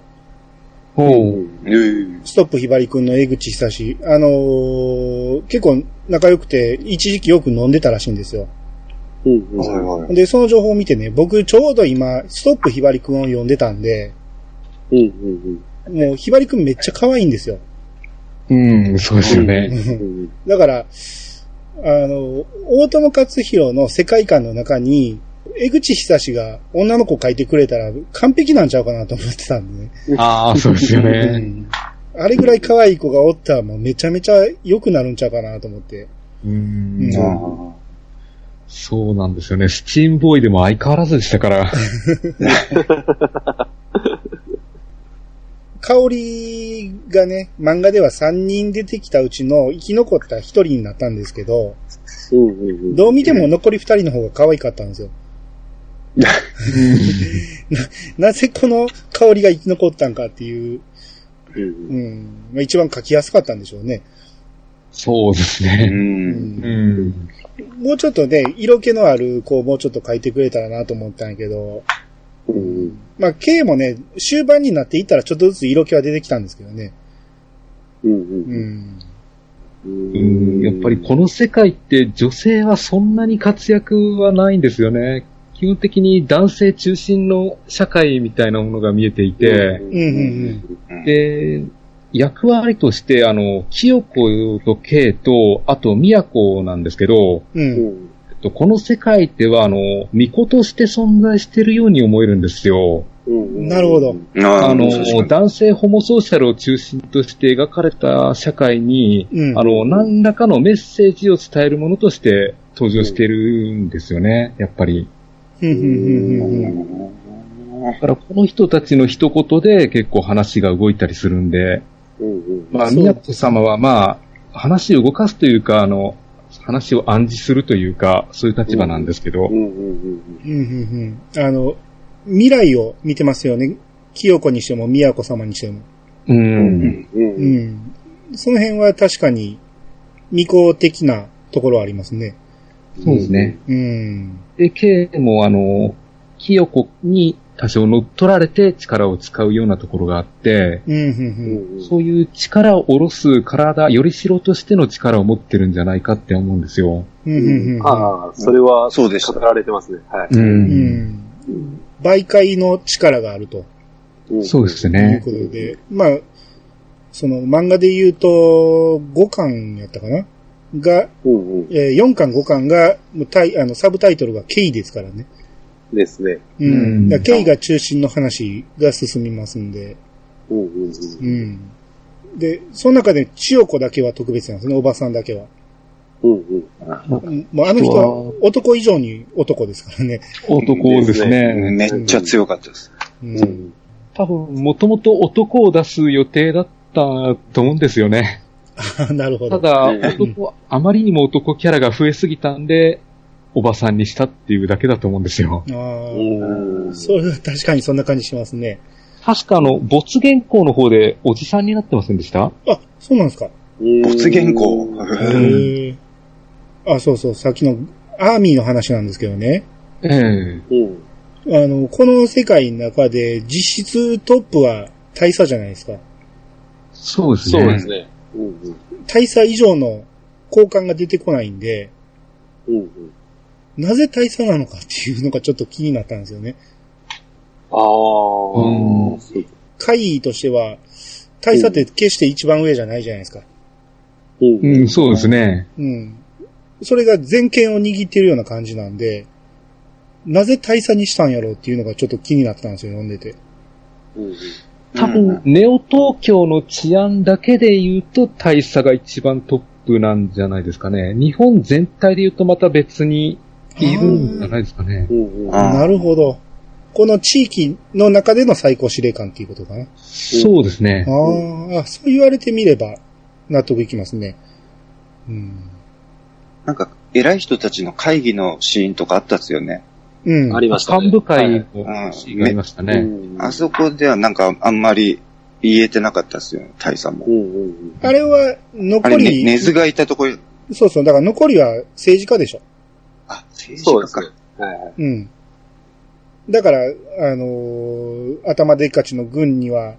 Speaker 3: ほう。
Speaker 4: うん。
Speaker 1: ストップひばりくんの江口久志。あのー結構仲良くて、一時期よく飲んでたらしいんですよ。
Speaker 5: うん。
Speaker 4: はいはい。
Speaker 1: で、その情報を見てね、僕ちょうど今、ストップひばりくんを読んでたんで、
Speaker 5: うん。
Speaker 1: もうひばりくんめっちゃ可愛いんですよ。
Speaker 3: うん、そうですよね。
Speaker 5: うん。
Speaker 1: だから、あの、大友克弘の世界観の中に、江口久志が女の子描いてくれたら完璧なんちゃうかなと思ってたんでね。
Speaker 3: ああ、そうですよ
Speaker 1: う
Speaker 3: ね。
Speaker 1: んあれぐらい可愛い子がおったらもうめちゃめちゃ良くなるんちゃうかなと思って。
Speaker 3: う
Speaker 1: うん
Speaker 3: ん。
Speaker 4: あ
Speaker 3: そうなんですよね。スチームボーイでも相変わらずでしたから。<laughs>
Speaker 1: 香りがね、漫画では3人出てきたうちの生き残った1人になったんですけど、
Speaker 5: うん。
Speaker 1: どう見ても残り2人の方が可愛かったんですよ。<laughs> なぜこの香りが生き残ったんかっていう、
Speaker 5: うん。
Speaker 1: うん、まあ一番描きやすかったんでしょうね。
Speaker 3: そうです。ね。
Speaker 1: うん
Speaker 3: うん。
Speaker 1: もうちょっとね、色気のある子をもうちょっと描いてくれたらなと思ったんやけど、
Speaker 5: うん。
Speaker 1: まあ、K もね、終盤になっていったらちょっとずつ色気は出てきたんですけどね。
Speaker 5: うん。
Speaker 1: うん。
Speaker 3: うんやっぱりこの世界って女性はそんなに活躍はないんですよね。基本的に男性中心の社会みたいなものが見えていて、で、役割として、あの、清子と慶と、あと宮子なんですけど、
Speaker 1: うん。
Speaker 3: とこの世界では、あの、巫女として存在してるように思えるんですよ。
Speaker 5: うん
Speaker 1: なるほど。
Speaker 3: あの男性ホモソーシャルを中心として描かれた社会に、
Speaker 1: うん
Speaker 3: あの、何らかのメッセージを伝えるものとして登場してるんですよね、やっぱり。だからこの人たちの一言で結構話が動いたりするんで、
Speaker 5: うんうん。
Speaker 3: まあ、宮子様はまあ、話を動かすというか、あの、話を暗示するというか、そういう立場なんですけど、
Speaker 5: うんうんうん
Speaker 1: うんうんうんあの、未来を見てますよね。清子にしても宮子様にしても。
Speaker 3: う
Speaker 5: んう。ん。
Speaker 1: その辺は確かに、未公的なところはありますね。
Speaker 3: そうですね。
Speaker 1: うん。
Speaker 3: で、K もあの、清子に多少乗っ取られて力を使うようなところがあって、
Speaker 1: うん、うん、
Speaker 5: う
Speaker 1: うん。
Speaker 5: ん。
Speaker 3: そういう力を下ろす体、よりしろとしての力を持ってるんじゃないかって思うんですよ。
Speaker 1: うん、うん、うん。
Speaker 5: ああ、それは、
Speaker 4: そうでした
Speaker 5: 語られてますね。はい。
Speaker 1: 媒介の力があると
Speaker 5: うん
Speaker 3: そうです
Speaker 1: いう
Speaker 3: ね
Speaker 1: こ。とで、まあ、その漫画で言うと、5巻やったかな？が、
Speaker 5: うんうん。
Speaker 1: えー4巻5巻が、あの、サブタイトルがケイですからね。
Speaker 5: ですね。
Speaker 1: うん。
Speaker 3: うん
Speaker 1: だからケイが中心の話が進みますんで、
Speaker 5: うんうんうん。
Speaker 1: うん。で、その中で千代子だけは特別なんですね、おばさんだけは。
Speaker 5: うんうん。
Speaker 1: うんもうあの人は男以上に男ですからね。
Speaker 3: 男ですね。
Speaker 4: めっちゃ強かったです。
Speaker 1: うん。
Speaker 5: うん
Speaker 3: 多分、もともと男を出す予定だったと思うんですよね。<laughs>
Speaker 1: なるほど。
Speaker 3: ただ、
Speaker 5: ね
Speaker 3: 男、あまりにも男キャラが増えすぎたんで、おばさんにしたっていうだけだと思うんですよ。
Speaker 1: ああ、
Speaker 5: うん。
Speaker 1: それは確かにそんな感じしますね。
Speaker 3: 確かあの、没原稿の方でおじさんになってませんでした？
Speaker 1: あ、そうなんですか。
Speaker 4: 没原稿。
Speaker 1: へえ。あ、そうそう、さっきのアーミーの話なんですけどね。
Speaker 3: ええ
Speaker 5: うん。
Speaker 1: あの、この世界の中で実質トップは大佐じゃないですか。
Speaker 3: そうですね。
Speaker 5: そうですね。うんうん。
Speaker 1: 大佐以上の交換が出てこないんで、
Speaker 5: うんうん。
Speaker 1: なぜ大佐なのかっていうのがちょっと気になったんですよね。
Speaker 5: ああ。
Speaker 3: うん
Speaker 1: 会議としては、大佐って決して一番上じゃないじゃないですか。
Speaker 5: うん
Speaker 3: う。ん、そうですね。
Speaker 1: うん。それが全権を握ってるような感じなんで、なぜ大佐にしたんやろうっていうのがちょっと気になってたんですよ、読んでて。
Speaker 3: 多分、ネオ東京の治安だけで言うと大佐が一番トップなんじゃないですかね。日本全体で言うとまた別にいるんじゃないですかね
Speaker 1: なるほど。この地域の中での最高司令官っていうことかな。
Speaker 3: そうですね
Speaker 1: あ。ーあ、そう言われてみれば納得いきますね。うん。
Speaker 4: なんか、偉い人たちの会議のシーンとかあったっすよね。
Speaker 1: うん。
Speaker 5: ありましたね。
Speaker 3: 幹部会
Speaker 5: はい
Speaker 3: のシーンがありましたね。
Speaker 5: うん
Speaker 4: あそこではなんかあんまり言えてなかったっすよね、大佐も
Speaker 5: う。んうんうん。
Speaker 1: あれは、
Speaker 4: あれ、
Speaker 1: 残り、
Speaker 4: ね、根津がいたところ、
Speaker 1: そうそう、だから残りは政治家でしょ。
Speaker 4: あ、政治家
Speaker 5: そうですね
Speaker 4: か。。
Speaker 5: はいはい。
Speaker 1: うん。だから、あのー頭でっかちの軍には、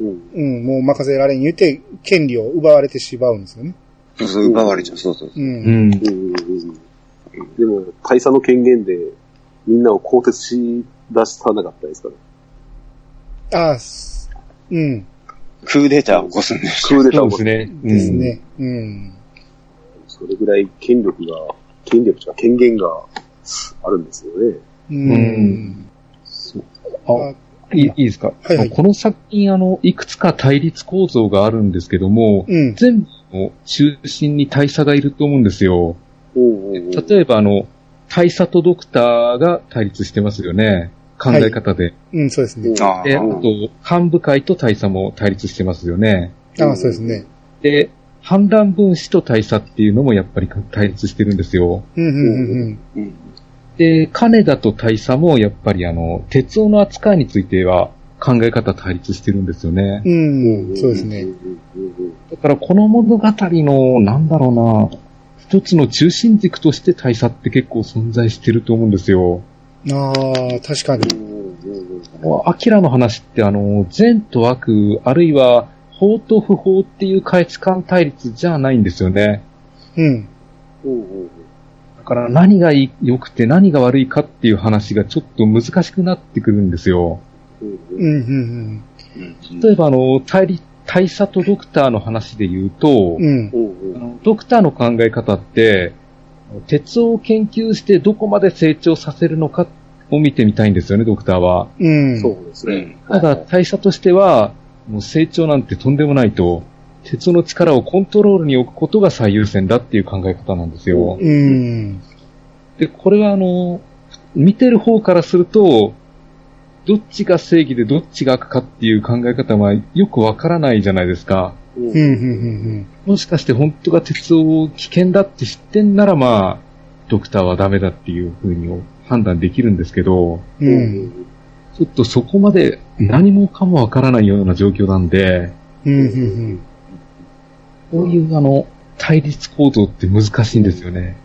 Speaker 5: うん。
Speaker 1: うん、もう任せられん言うて、権利を奪われてしまうんですよね。
Speaker 4: そうそう、奪われちゃう。そうそうそうう。
Speaker 3: うん。
Speaker 5: うんうんうん。でも、大佐の権限で、みんなを更迭し出したなかったですから。
Speaker 1: ああ、すうん、
Speaker 4: クーデターを起こすんですよ。
Speaker 5: クーデターを
Speaker 3: そうですね。
Speaker 1: ですね。うん。
Speaker 5: それぐらい権力が、権力とか権限があるんですよね。
Speaker 1: うん。
Speaker 3: うんあいいいいですか、
Speaker 1: はいはい
Speaker 3: この作品、あの、いくつか対立構造があるんですけども、
Speaker 1: うん。
Speaker 3: 全部の中心に大佐がいると思うんですよ。
Speaker 5: うんうんうん。
Speaker 3: 例えば、あの、大佐とドクターが対立してますよね。考え方で。
Speaker 1: うん、そうですね。
Speaker 4: あ
Speaker 3: で、あ
Speaker 4: あ
Speaker 3: と、幹部会と大佐も対立してますよね。
Speaker 1: ああ、そうですね。
Speaker 3: で、反乱分子と大佐っていうのもやっぱり対立してるんですよ。
Speaker 1: うん、うん、うん
Speaker 4: うん
Speaker 3: で、金田と大佐もやっぱりあの、鉄夫の扱いについては考え方対立してるんですよね。
Speaker 1: うん。そうですね。
Speaker 3: だからこの物語の、なんだろうな、一つの中心軸として大佐って結構存在してると思うんですよ。
Speaker 1: ああ、確かに。
Speaker 3: アキラの話ってあの、善と悪、あるいは法と不法っていう価値観対立じゃないんですよね。
Speaker 1: うん。
Speaker 3: だから何が良くて何が悪いかっていう話がちょっと難しくなってくるんですよ。
Speaker 5: うん
Speaker 1: うん、うん、
Speaker 4: うん
Speaker 3: 例えばあの、対立大佐とドクターの話で言うと、
Speaker 1: うん。
Speaker 3: ドクターの考え方って、鉄を研究してどこまで成長させるのか、を見てみたいんですよね、ドクターは。
Speaker 1: うん。
Speaker 5: そうですね。
Speaker 3: ただ、大佐としては、もう成長なんてとんでもないと、鉄の力をコントロールに置くことが最優先だっていう考え方なんですよ。
Speaker 1: うん。
Speaker 3: で、これはあの、見てる方からすると、どっちが正義でどっちが悪かっていう考え方はよくわからないじゃないですか。
Speaker 5: うん
Speaker 1: うん、うん、うん
Speaker 3: もしかして本当が鉄を危険だって知ってんならまあ、ドクターはダメだっていうふうに判断できるんですけど、
Speaker 1: うん。うん。
Speaker 3: ちょっとそこまで何もかもわからないような状況なんで、
Speaker 1: うん、うん、
Speaker 3: こういうあの、対立構造って難しいんですよね。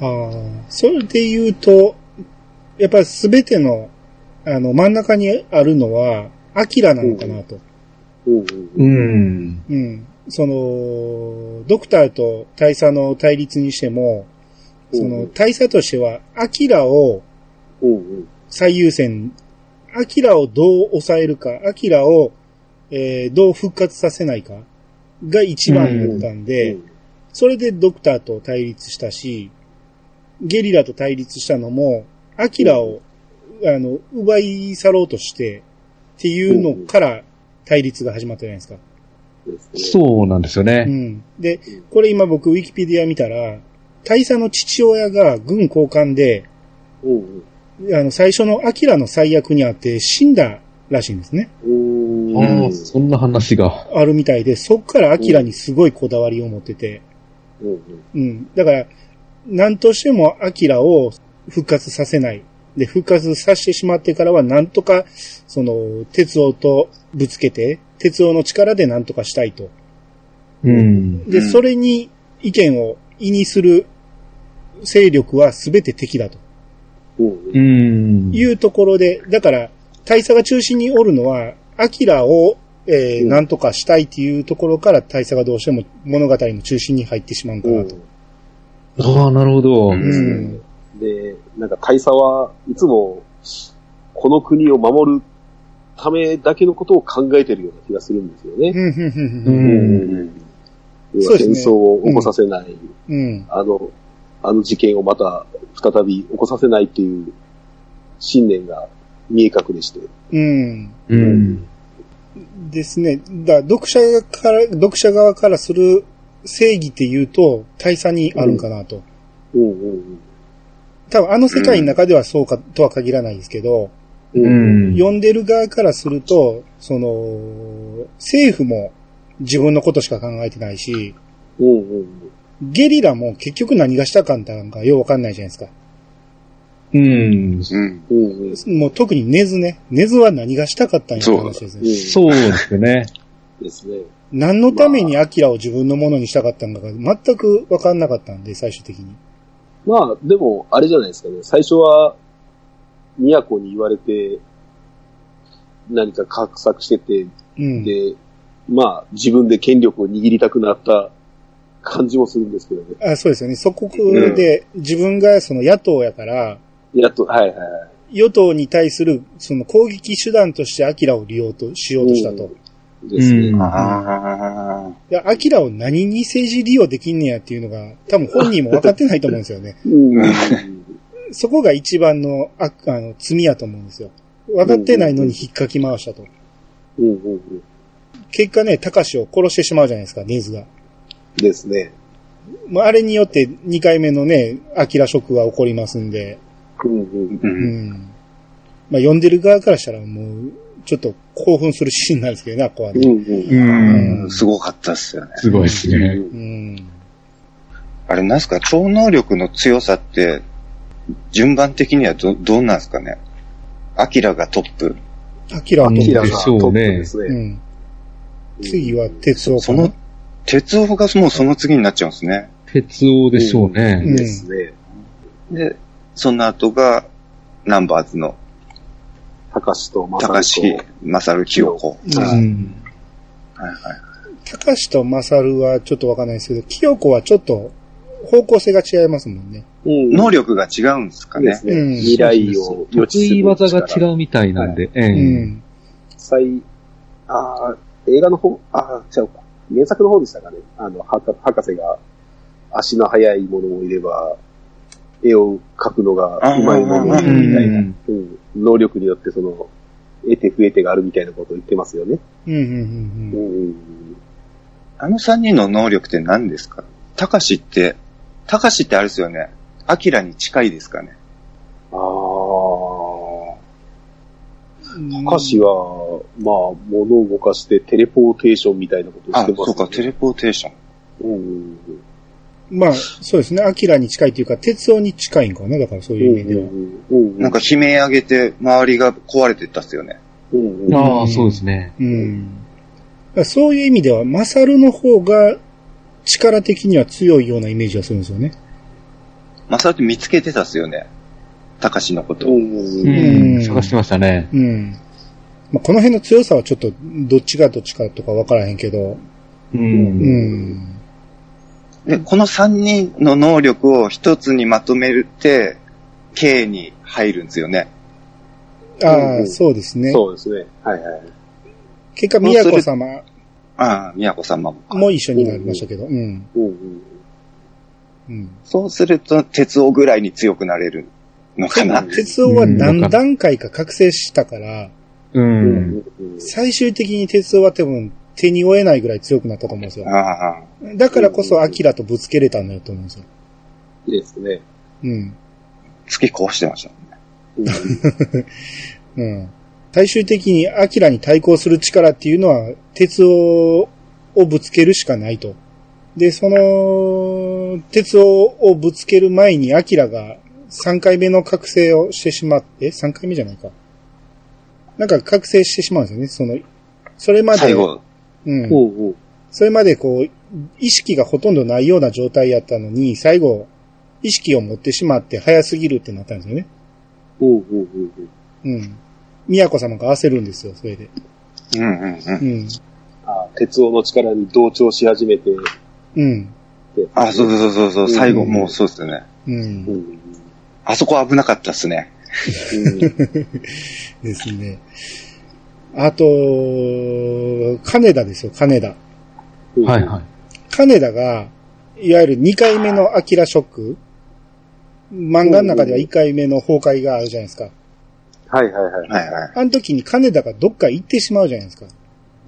Speaker 1: ああ、それで言うと、やっぱりすべての、あの、真ん中にあるのは、アキラなのかなと。
Speaker 5: うん
Speaker 3: う
Speaker 5: うん
Speaker 3: ん。
Speaker 1: うん。その、ドクターと大佐の対立にしても、その、大佐としては、アキラを
Speaker 5: うんうん
Speaker 1: 最優先、アキラをどう抑えるか、アキラを、えーどう復活させないかが一番だったんで、それでドクターと対立したし、ゲリラと対立したのも、アキラを、あの、奪い去ろうとして、っていうのから対立が始まったじゃないですか。
Speaker 5: う
Speaker 3: そうなんですよ
Speaker 1: う
Speaker 3: ね。
Speaker 1: ん。で、これ今僕ウィキペディア見たら、大佐の父親が軍交換で、
Speaker 5: うん
Speaker 1: あの、最初のアキラの最悪にあって死んだらしいんですね。
Speaker 5: うん。
Speaker 3: ああ、そんな話が。
Speaker 1: あるみたいで、そっからアキラにすごいこだわりを持ってて、
Speaker 5: うん
Speaker 1: うん。だから、何としてもアキラを復活させない。で、復活させてしまってからは、なんとか、その、鉄王とぶつけて、鉄王の力でなんとかしたいと。
Speaker 3: うん。
Speaker 1: で、
Speaker 2: うん
Speaker 1: それに意見を意にする勢力は全て敵だと
Speaker 5: うん
Speaker 3: うん。
Speaker 1: いうところで、だから、大佐が中心におるのは、アキラを、えー
Speaker 5: うん
Speaker 1: なんとかしたいっていうところから大佐がどうしても物語の中心に入ってしまうんかなと。
Speaker 3: ああ、なるほど。
Speaker 2: うん
Speaker 1: うん。
Speaker 5: で、なんか大佐はいつも、この国を守るためだけのことを考えてるような気がするんですよね。
Speaker 1: うん、うん、
Speaker 5: 戦争を起こさせない、
Speaker 1: うん。
Speaker 5: あの、あの事件をまた再び起こさせないっていう信念が見え隠れして。
Speaker 1: うん。
Speaker 3: うん。
Speaker 1: ですね。だ読者から、読者側からする正義っていうと、大佐にあるんかなと。
Speaker 5: うんうん
Speaker 1: 多分あの世界の中ではそうか、とは限らないですけど、
Speaker 5: うん。
Speaker 3: う
Speaker 5: うん
Speaker 3: ん。
Speaker 1: 読んでる側からすると、その、政府も自分のことしか考えてないし、
Speaker 5: うんうん
Speaker 1: ゲリラも結局何がしたかったんかようわかんないじゃないですか。
Speaker 3: うん。
Speaker 2: うん。
Speaker 1: もう特にネズね。ネズは何がしたかったんやって話ですね。
Speaker 3: そうですよね。
Speaker 5: ですね。
Speaker 1: 何のためにアキラを自分のものにしたかったのかが全くわかんなかったんで、最終的に。
Speaker 5: まあ、でも、あれじゃないですかね。最初は、都に言われて、何か画策してて、
Speaker 1: うん。
Speaker 5: で、まあ、自分で権力を握りたくなった感じもするんですけどね。
Speaker 1: あそうですよね。そこで自分がその野党やから、
Speaker 5: やっと、はいはいはい。
Speaker 1: 与党に対するその攻撃手段としてアキラを利用としようとしたと。
Speaker 5: ですね。
Speaker 3: うん
Speaker 2: ああ。
Speaker 1: でアキラを何に政治利用できんねやっていうのが、多分本人も分かってないと思うんですよね。<laughs>
Speaker 5: うん。
Speaker 1: そこが一番の、ああの、罪やと思うんですよ。分かってないのに引っかき回したと。
Speaker 5: うんうんうん。
Speaker 1: 結果ね、高志を殺してしまうじゃないですか、ネズが。
Speaker 5: ですね。
Speaker 1: まあ、あれによって2回目のね、アキラショックが起こりますんで、
Speaker 5: うんうん。
Speaker 2: う。
Speaker 1: うんん。まあ、読んでる側からしたらもう、ちょっと興奮するシーンなんですけどね、こ
Speaker 5: うん
Speaker 1: ね。
Speaker 5: うん。
Speaker 2: うん。すごかったっすよね。
Speaker 3: すごいですね。
Speaker 1: うん。
Speaker 2: あれ、なんすか、超能力の強さって、順番的にはど、どうなんすかね？アキラがトップ。
Speaker 1: アキラはトップ
Speaker 5: キラがトップですね。
Speaker 1: うん。次は鉄夫か
Speaker 2: そ
Speaker 1: な
Speaker 2: の、鉄夫がもうその次になっちゃうんですね。
Speaker 3: 鉄王でしょうね。
Speaker 1: うん
Speaker 5: ですね。
Speaker 2: で、その後が、ナンバーズの
Speaker 5: 高志と正
Speaker 2: 高橋正清子。
Speaker 1: うん
Speaker 5: は
Speaker 3: うん。
Speaker 2: はいはい。
Speaker 1: 高志と勝はちょっとわかんないですけど、清子はちょっと方向性が違いますもんね。
Speaker 5: うん
Speaker 2: 能力が違うんですかね。
Speaker 5: ね。
Speaker 1: うん
Speaker 5: 未来を予
Speaker 3: 得
Speaker 5: 知する
Speaker 3: 意技が
Speaker 5: 力
Speaker 3: 違うみたいなんで。え
Speaker 1: う
Speaker 3: え
Speaker 1: ん。
Speaker 5: 最、ああ、映画の方、ああ、違うか。原作の方でしたかね。あの、博士が足の速いものもいれば、絵を描くのがうまい能力
Speaker 1: うん
Speaker 5: みたいな、うん能力によってその、得て増えてがあるみたいなことを言ってますよね。
Speaker 1: うんうんうん
Speaker 5: う
Speaker 1: うん。
Speaker 5: ん。
Speaker 4: あの三人の能力って何ですか？たかしって、たかしってあれですよね。アキラに近いですかね。
Speaker 5: ああ。歌詞は、まあ、物を動かしてテレポーテーションみたいなことをし
Speaker 4: あ
Speaker 5: て、ます
Speaker 4: そうか、テレポーテーション。
Speaker 5: うん。
Speaker 1: まあ、そうですね。アキラに近いというか、鉄夫に近いんかな。だからそういう意味では。
Speaker 5: うん。
Speaker 4: なんか悲鳴上げて周りが壊れてったっすよね。
Speaker 5: うん、うん。
Speaker 3: ああ、そうですね。
Speaker 1: うん。そういう意味では、マサルの方が力的には強いようなイメージがするんですよね。
Speaker 4: まあ、そうやって見つけてたっすよね。たかしのことを。
Speaker 5: うん。
Speaker 3: う
Speaker 1: うん
Speaker 3: ん。探してましたね。
Speaker 1: うん。まあ、この辺の強さはちょっと、どっちがどっちかとかわからへんけど、
Speaker 3: う。
Speaker 1: うんん。
Speaker 4: で、この三人の能力を一つにまとめるって、K に入るんですよね。
Speaker 1: ああ、
Speaker 5: うん
Speaker 1: そうですね。
Speaker 5: そうですね。はいはい。
Speaker 1: 結果、宮子様
Speaker 4: ああ、宮子様もか。
Speaker 1: も一緒になりましたけど、うん。
Speaker 5: うんうん。
Speaker 1: うん。
Speaker 4: そうすると、鉄王ぐらいに強くなれるのかな。
Speaker 1: 鉄夫は何段階か覚醒したから、
Speaker 3: う。
Speaker 5: うんん。
Speaker 1: 最終的に鉄夫は多分手に負えないぐらい強くなったと思うんですよ。
Speaker 4: ああ、
Speaker 1: だからこそ、アキラとぶつけれたんだよと思うんですよ。
Speaker 5: いいですね。
Speaker 1: うん。
Speaker 4: 突き壊してましたもんね。
Speaker 5: うん。<laughs>
Speaker 1: うん。最終的にアキラに対抗する力っていうのは、鉄を、をぶつけるしかないと。で、その、鉄ををぶつける前にアキラが3回目の覚醒をしてしまって、3回目じゃないか。なんか覚醒してしまうんですよね。その、それまで、
Speaker 4: 最後、
Speaker 1: うん。
Speaker 5: うんうん。
Speaker 1: それまでこう、意識がほとんどないような状態やったのに、最後、意識を持ってしまって早すぎるってなったんですよね。
Speaker 5: うんうんうん
Speaker 1: うん。宮子様が焦るんですよ、それで。
Speaker 4: うんうんうん。
Speaker 1: うん。
Speaker 5: あ鉄夫の力に同調し始めて、
Speaker 1: うん。
Speaker 5: で
Speaker 4: あ、そうそうそうそう、最後もうそうですよね。
Speaker 1: う。
Speaker 5: うんん。
Speaker 4: あそこ危なかったっすね。
Speaker 5: うん。
Speaker 1: ですね。あと、金田ですよ、金田。
Speaker 5: うん
Speaker 3: はいはい。
Speaker 1: 金田が、いわゆる2回目のアキラショック。漫画の中では1回目の崩壊があるじゃないですか。
Speaker 5: はいはいはい。
Speaker 4: はいはい。
Speaker 1: あの時に金田がどっか行ってしまうじゃないですか。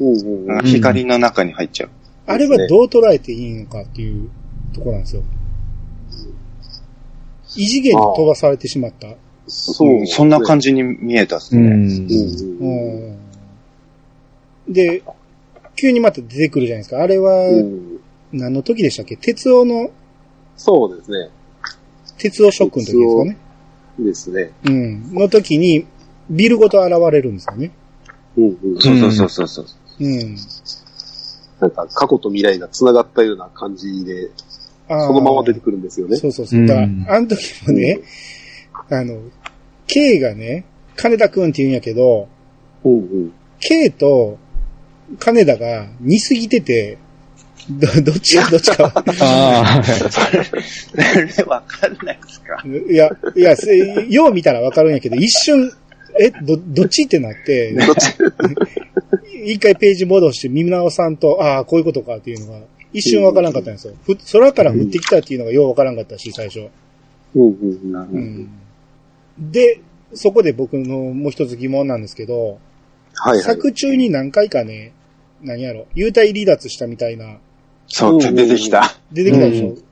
Speaker 5: うんうんうん。
Speaker 4: 光の中に入っちゃう。
Speaker 1: あれはどう捉えていいのかっていうところなんですよ。異次元に飛ばされてしまった。
Speaker 5: そう。
Speaker 4: そんな感じに見えたっすね。
Speaker 3: うん。
Speaker 5: うん
Speaker 1: う
Speaker 5: うん。
Speaker 1: んで、急にまた出てくるじゃないですか。あれは、
Speaker 5: うん。
Speaker 1: 何の時でしたっけ？鉄王の、
Speaker 5: そうですね。
Speaker 1: 鉄王ショックの時ですかね。
Speaker 5: ですね。
Speaker 1: うん。の時に、ビルごと現れるんですよね。
Speaker 5: うんうん。
Speaker 4: そうそうそうそうそう。
Speaker 1: うん。
Speaker 5: なんか過去と未来が繋がったような感じで、そのまま出てくるんですよね。
Speaker 1: そうそうそう。だから
Speaker 3: うん、
Speaker 1: あの時もね、あの、K がね、金田くんって言うんやけど、
Speaker 5: うんうん。
Speaker 1: K と金田が似すぎてて、ど、どっちがどっちか。<laughs>
Speaker 3: ああ、
Speaker 4: それわかんないですか
Speaker 1: いや、いや、せよう見たらわかるんやけど、一瞬、え、ど、どっちってなって、
Speaker 5: どっち？
Speaker 1: 一回ページ戻して、見直さんと、ああ、こういうことかっていうのが、一瞬わからんかったんですよ。ふ空から降ってきたっていうのがようわからんかったし、最初。
Speaker 5: うんうんうん。
Speaker 1: うん。で、そこで僕のもう一つ疑問なんですけど、
Speaker 5: はいはい。
Speaker 1: 作中に何回かね、何やろ、幽体離脱したみたいな、
Speaker 4: そう、出てきた。
Speaker 1: 出てきたでしょ、
Speaker 3: うん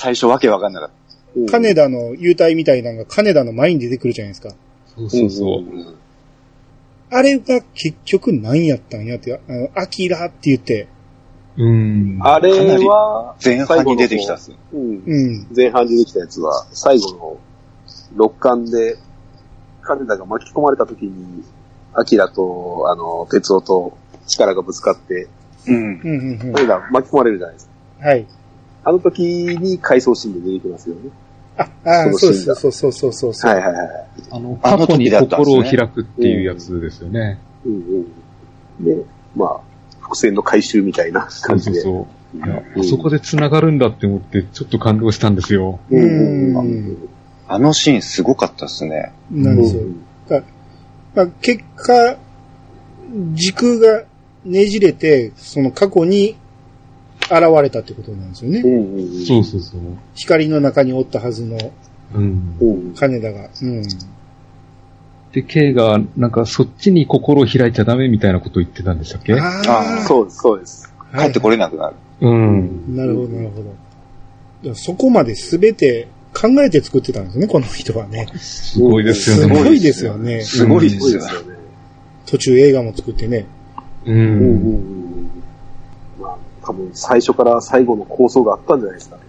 Speaker 4: 最初わけわかんなかっ
Speaker 5: うん
Speaker 1: 金田の幽体みたいなのが金田の前に出てくるじゃないですか。
Speaker 3: そうそうそう。
Speaker 5: ん
Speaker 1: あれが結局何やったんやって、あの、アキラって言って、
Speaker 3: うん。
Speaker 5: あれは、
Speaker 4: た。前半に出てきたっす。
Speaker 5: うん。
Speaker 1: うん。
Speaker 5: 前半にできたやつは、最後の六巻で、金田が巻き込まれた時に、アキラと、あの、鉄夫と力がぶつかって、
Speaker 4: うん。
Speaker 1: うん、うん、うん。
Speaker 5: 彼が巻き込まれるじゃないですか。
Speaker 1: はい。
Speaker 5: あの時に回想シーンで出てきますよね。
Speaker 1: あ、あ
Speaker 5: そ
Speaker 1: うそうそうそうそうそう。
Speaker 5: はいはいはい。
Speaker 3: あの、
Speaker 4: あの
Speaker 3: 過去に
Speaker 4: 時だったんですね
Speaker 3: 心を開くっていうやつですよね。
Speaker 5: うんうん。で、まあ、伏線の回収みたいな
Speaker 3: そ
Speaker 5: 感じで。
Speaker 3: うそうそう。いや
Speaker 5: うん
Speaker 3: あそこで繋がるんだって思って、ちょっと感動したんですよ。
Speaker 5: うん
Speaker 1: うん
Speaker 5: うん
Speaker 4: あのシーンすごかったっすね。
Speaker 1: なんですよ。まあ、結果、時空がねじれて、その過去に現れたってことなんですよね。
Speaker 5: うんうんうん。
Speaker 3: そうそうそう。
Speaker 1: 光の中におったはずの
Speaker 3: うん。
Speaker 5: うん。
Speaker 1: 金田が。うん。
Speaker 3: で、K が、なんか、そっちに心を開いちゃダメみたいなこと言ってたんでしたっけ？
Speaker 1: ああ、
Speaker 5: そうです、そうです。
Speaker 1: はい
Speaker 4: 帰ってこれなくなる。
Speaker 3: うん。
Speaker 1: なるほど、なるほど。だからそこまで全て考えて作ってたんですね、この人はね。
Speaker 3: すごいですよね。
Speaker 1: すごいですよね。
Speaker 4: すごい
Speaker 5: す
Speaker 4: ですよ。
Speaker 5: ね。
Speaker 1: 途中映画も作ってね。
Speaker 3: う。
Speaker 5: うんんうんうん。まあ、多分最初から最後の構想があったんじゃないですかね。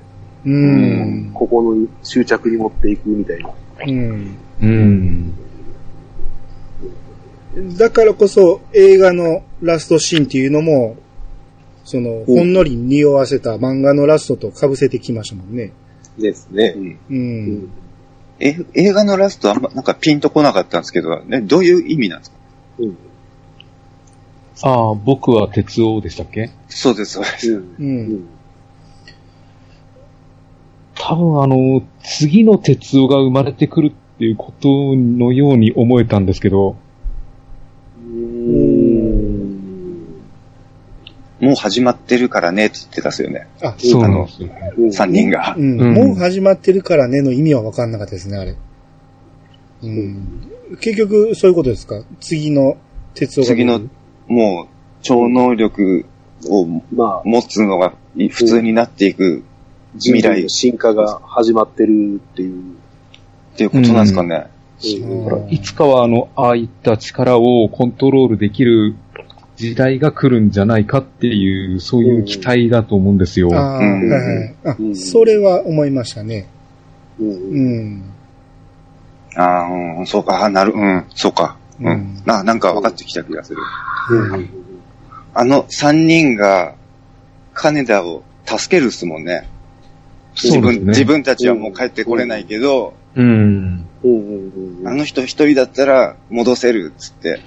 Speaker 1: うん。
Speaker 5: ここの終着に持っていくみたいな。
Speaker 1: うん。
Speaker 3: うん。
Speaker 1: だからこそ映画のラストシーンっていうのも、その、ほんのり匂わせた漫画のラストと被せてきましたもんね。
Speaker 5: ですね。
Speaker 4: うん。え映画のラストあんま、なんかピンとこなかったんですけど、ね、どういう意味なんですか？
Speaker 5: うん。
Speaker 3: ああ、僕は鉄夫でしたっけ？
Speaker 4: そうです、そうです。
Speaker 5: うん。
Speaker 1: う。
Speaker 5: うんん。
Speaker 3: 多分あの、次の鉄夫が生まれてくるっていうことのように思えたんですけど、
Speaker 4: もう始まってるからね、って言ってたっすよね。
Speaker 1: あ、
Speaker 3: そうなんですよ。
Speaker 5: うん
Speaker 4: 三人が。
Speaker 1: うん。
Speaker 3: うん
Speaker 1: もう始まってるからねの意味は分かんなかったですね、あれ。うん。結局、そういうことですか？次の鉄夫が。
Speaker 4: 次の、もう、超能力を
Speaker 5: まあ、
Speaker 4: 持つのがい普通になっていく
Speaker 5: 人
Speaker 4: 未来
Speaker 5: 進化が始まってるっていう。
Speaker 4: っていうことなんですかね。
Speaker 5: うん
Speaker 1: うん
Speaker 3: いつかはあの、ああいった力をコントロールできる時代が来るんじゃないかっていう、そういう期待だと思うんですよ。
Speaker 1: ああ、
Speaker 4: うん
Speaker 1: はいはい。あ、
Speaker 5: うん
Speaker 1: それは思いましたね。
Speaker 5: うん
Speaker 1: うん。
Speaker 4: ああ、うん、そうか、あなる、うん、そうか。う
Speaker 1: うん
Speaker 4: ん。な、なんか分かってきた気がする。
Speaker 5: うん
Speaker 4: あの三人が、金田を助けるっすもんね。自分、
Speaker 3: そうですね
Speaker 4: 自分たちはもう帰ってこれないけど、
Speaker 3: うん。
Speaker 4: あの人一人だったら戻せるっつって、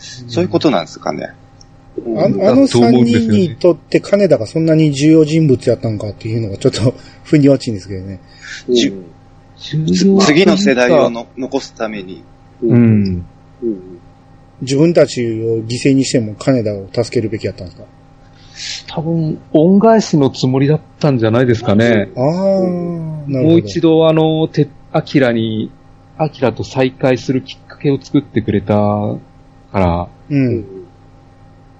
Speaker 4: そういうことなんですかね。
Speaker 5: うん
Speaker 1: ああの三人にとって金田がそんなに重要人物やったんかっていうのがちょっと <laughs> 腑に落ちんですけどね。
Speaker 4: 次の世代をの残すために。
Speaker 3: う
Speaker 5: ん
Speaker 1: 自分たちを犠牲にしても金田を助けるべきやったんですか？
Speaker 3: 多分、恩返しのつもりだったんじゃないですかね。
Speaker 1: ああ、なるほど。
Speaker 3: もう一度あの、て、アキラに、アキラと再会するきっかけを作ってくれたから、
Speaker 1: う。
Speaker 5: うんん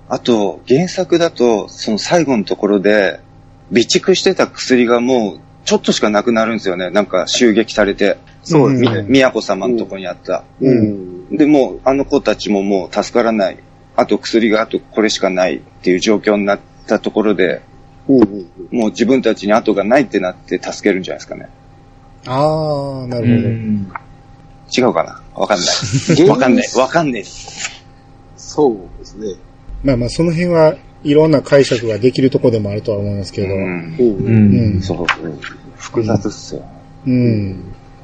Speaker 4: あと、原作だと、その最後のところで、備蓄してた薬がもう、ちょっとしかなくなるんですよね。なんか襲撃されて、み、
Speaker 5: そうですね。
Speaker 4: 宮子様のとこにあった。
Speaker 5: うん。
Speaker 4: で、もう、あの子たちももう助からない。あと薬があとこれしかないっていう状況になったところで、
Speaker 5: うんうん
Speaker 4: もう自分たちに後がないってなって助けるんじゃないですかね。
Speaker 1: ああ、な
Speaker 3: う
Speaker 1: るほど。
Speaker 3: ん。
Speaker 4: 違うかな？わかんない。<laughs> わかんない。わかんないです。
Speaker 5: そうですね。
Speaker 1: まあまあ、その辺はいろんな解釈ができるとこでもあるとは思いますけど。
Speaker 4: う。
Speaker 1: うん。
Speaker 5: うん
Speaker 3: うんん。
Speaker 4: そう。複雑っすよ。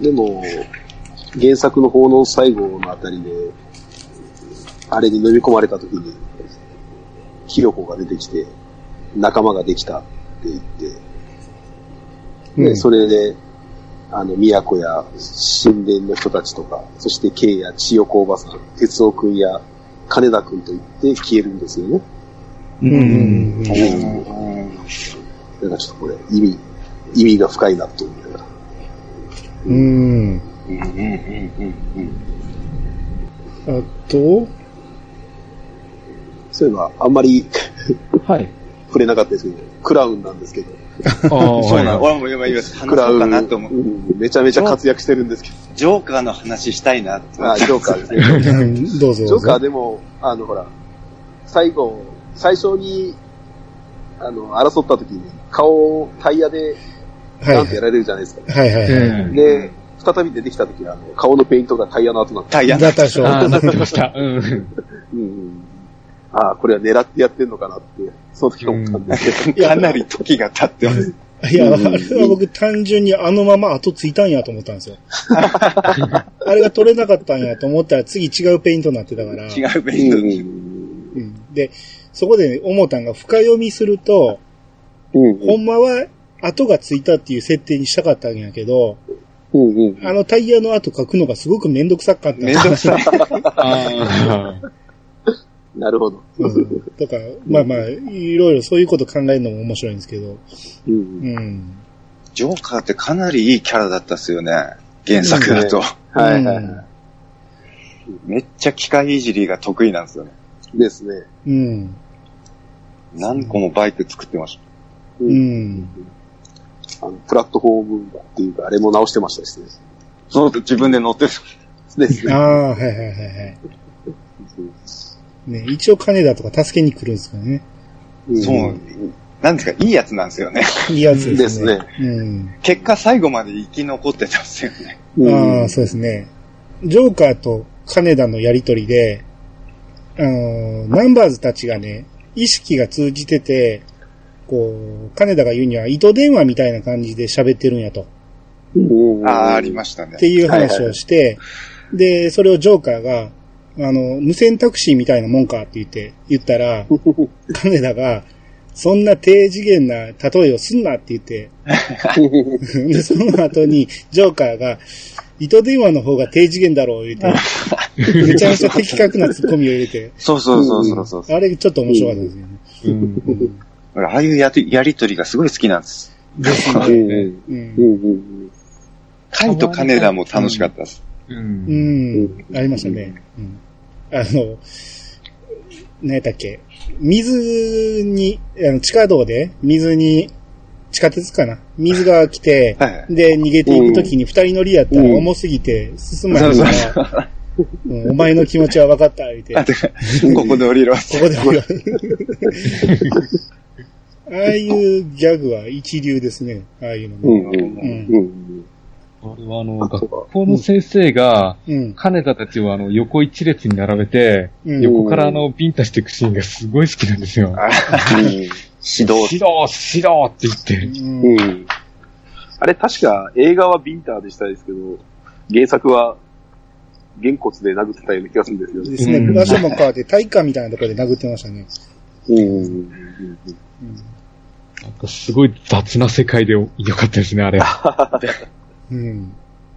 Speaker 5: でも、原作の方の最後のあたりで、あれに飲み込まれた時に、ヒロコが出てきて、仲間ができたって言って、で、
Speaker 1: うん
Speaker 5: それで、あの、都や神殿の人たちとか、そして K や千代子おばさん、哲夫くんや金田くんと言って消えるんですよね。
Speaker 1: うん。うん。うん。
Speaker 5: だからちょっとこれ、意味、意味が深いなと思いながら。
Speaker 1: うん。
Speaker 4: うん。うん。うん。
Speaker 1: あと、
Speaker 5: そういえば、あん。まり
Speaker 3: はい。
Speaker 5: 触れなかったですけど、クラウンなん。ですけど、<laughs>
Speaker 4: そうなの。
Speaker 3: はい。
Speaker 4: 俺も今言います。話
Speaker 5: クラウン、
Speaker 4: そうかなと思う。
Speaker 5: うんめちゃめちゃ活躍してるんですけ
Speaker 4: ジョーカーの話したいなって
Speaker 5: ど、あ、ジョーカーですね。<laughs>
Speaker 1: どうぞ。
Speaker 5: ジョーカーでも、あの、ほら、最後、最初に、あの、争った時に、顔をタイヤで、
Speaker 1: はい。
Speaker 5: なんてやられるじゃないですか。
Speaker 1: はいはいはい。
Speaker 3: ええ
Speaker 5: で、再び出てきた時は、あの顔のペイントがタイヤの跡なんです
Speaker 4: タイヤ
Speaker 1: だったでしょ。
Speaker 3: ああ、なってました。うん。
Speaker 5: うんうん。ああ、これは狙ってやってんのかなって、その時思ったんですけど。
Speaker 4: かなり時が経ってます。<laughs>
Speaker 1: いや、あれは僕単純にあのまま後ついたんやと思ったんですよ。<laughs> あれが取れなかったんやと思ったら次違うペイントになってたから。
Speaker 4: 違うベ
Speaker 5: うん
Speaker 4: ントに。
Speaker 1: うんで、そこで思ったんが深読みすると、
Speaker 5: うん
Speaker 1: ほんまは跡がついたっていう設定にしたかったんやけど、
Speaker 5: うんうん
Speaker 1: あのタイヤの跡書くのがすごくめんどくさかったん
Speaker 4: めんどくさ。<laughs>
Speaker 5: なるほど。
Speaker 1: うん <laughs> だから、まあまあ、いろいろそういうこと考えるのも面白いんですけど。
Speaker 5: うん
Speaker 1: うん。
Speaker 4: ジョーカーってかなりいいキャラだったっすよね。原作だと。
Speaker 5: はいはいは
Speaker 4: めっちゃ機械いじりが得意なんですよね。
Speaker 5: い。ですね。
Speaker 1: うん。
Speaker 4: 何個もバイク作ってまし
Speaker 1: うん。
Speaker 5: あの、プラットフォームっていうか、あれも直してましたしね。
Speaker 4: た。そう、自分で乗ってる。
Speaker 5: ですね。
Speaker 1: ああ、はいはいはいはい。<laughs> ね、一応金田とか助けに来るんですからね。
Speaker 5: ん
Speaker 4: そう。なんですか、いいやつなんですよね。
Speaker 1: いいやつですね。
Speaker 5: です
Speaker 1: うん。
Speaker 4: 結果最後まで生き残ってたんですよね。
Speaker 1: ああ、そうですね。ジョーカーと金田のやりとりで、あの、ナンバーズたちがね、意識が通じてて、こう、金田が言うには糸電話みたいな感じで喋ってるんやと。
Speaker 5: うん
Speaker 4: ああ、ありましたね
Speaker 1: って。いう話をして、で、それをジョーカーが、あの、無線タクシーみたいなもんかって言って、言ったら、<laughs> 金田が、そんな低次元な例えをすんなって言って、<laughs> で、その後に、ジョーカーが、糸電話の方が低次元だろう言って、めちゃめちゃ的確なツッコミを入れて、
Speaker 4: そうそうそうそうそう。
Speaker 1: あれちょっと面白かったですよね。
Speaker 3: うん。
Speaker 4: 俺ああいうやりやりとりがすごい好きなんです。
Speaker 1: ですね。
Speaker 5: うんうん
Speaker 1: う。
Speaker 5: うんんうん
Speaker 4: カイと金田も楽しかったです。
Speaker 3: う。
Speaker 1: うんん。ありましたね。うん。あの、何やったっけ？水に、あの、地下道で、水に、地下鉄かな？水が来て、<laughs>
Speaker 4: はい。
Speaker 1: で、逃げていくときに二人乗りやったら
Speaker 5: うん
Speaker 1: 重すぎて進まへんから、うんお前の気持ちは分かった、言うて。
Speaker 4: ここで降りろ。
Speaker 1: ここでもよああいうギャグは一流ですね。ああいうの
Speaker 5: うん。
Speaker 1: ね。
Speaker 5: うん
Speaker 1: うん。
Speaker 5: うん。
Speaker 3: 俺はあの、学校の先生が、
Speaker 1: うん。
Speaker 3: 金田たちをあの、横一列に並べて、
Speaker 1: うん。
Speaker 3: 横からあの、ビンタしていくシーンがすごい好きなんですよ。
Speaker 4: あ指導。
Speaker 3: 指導、指導って言って。
Speaker 1: うん
Speaker 5: うん。あれ確か映画はビンターでしたですけど、原作は、原骨で殴ってたような気がするんですよね。
Speaker 1: ですね。
Speaker 3: うん
Speaker 1: 場所も変わって体育館みたいなところで殴ってましたね。
Speaker 5: うん。
Speaker 1: うん。
Speaker 3: なんかすごい雑な世界で良かったですね、あれ。<laughs>
Speaker 1: うん。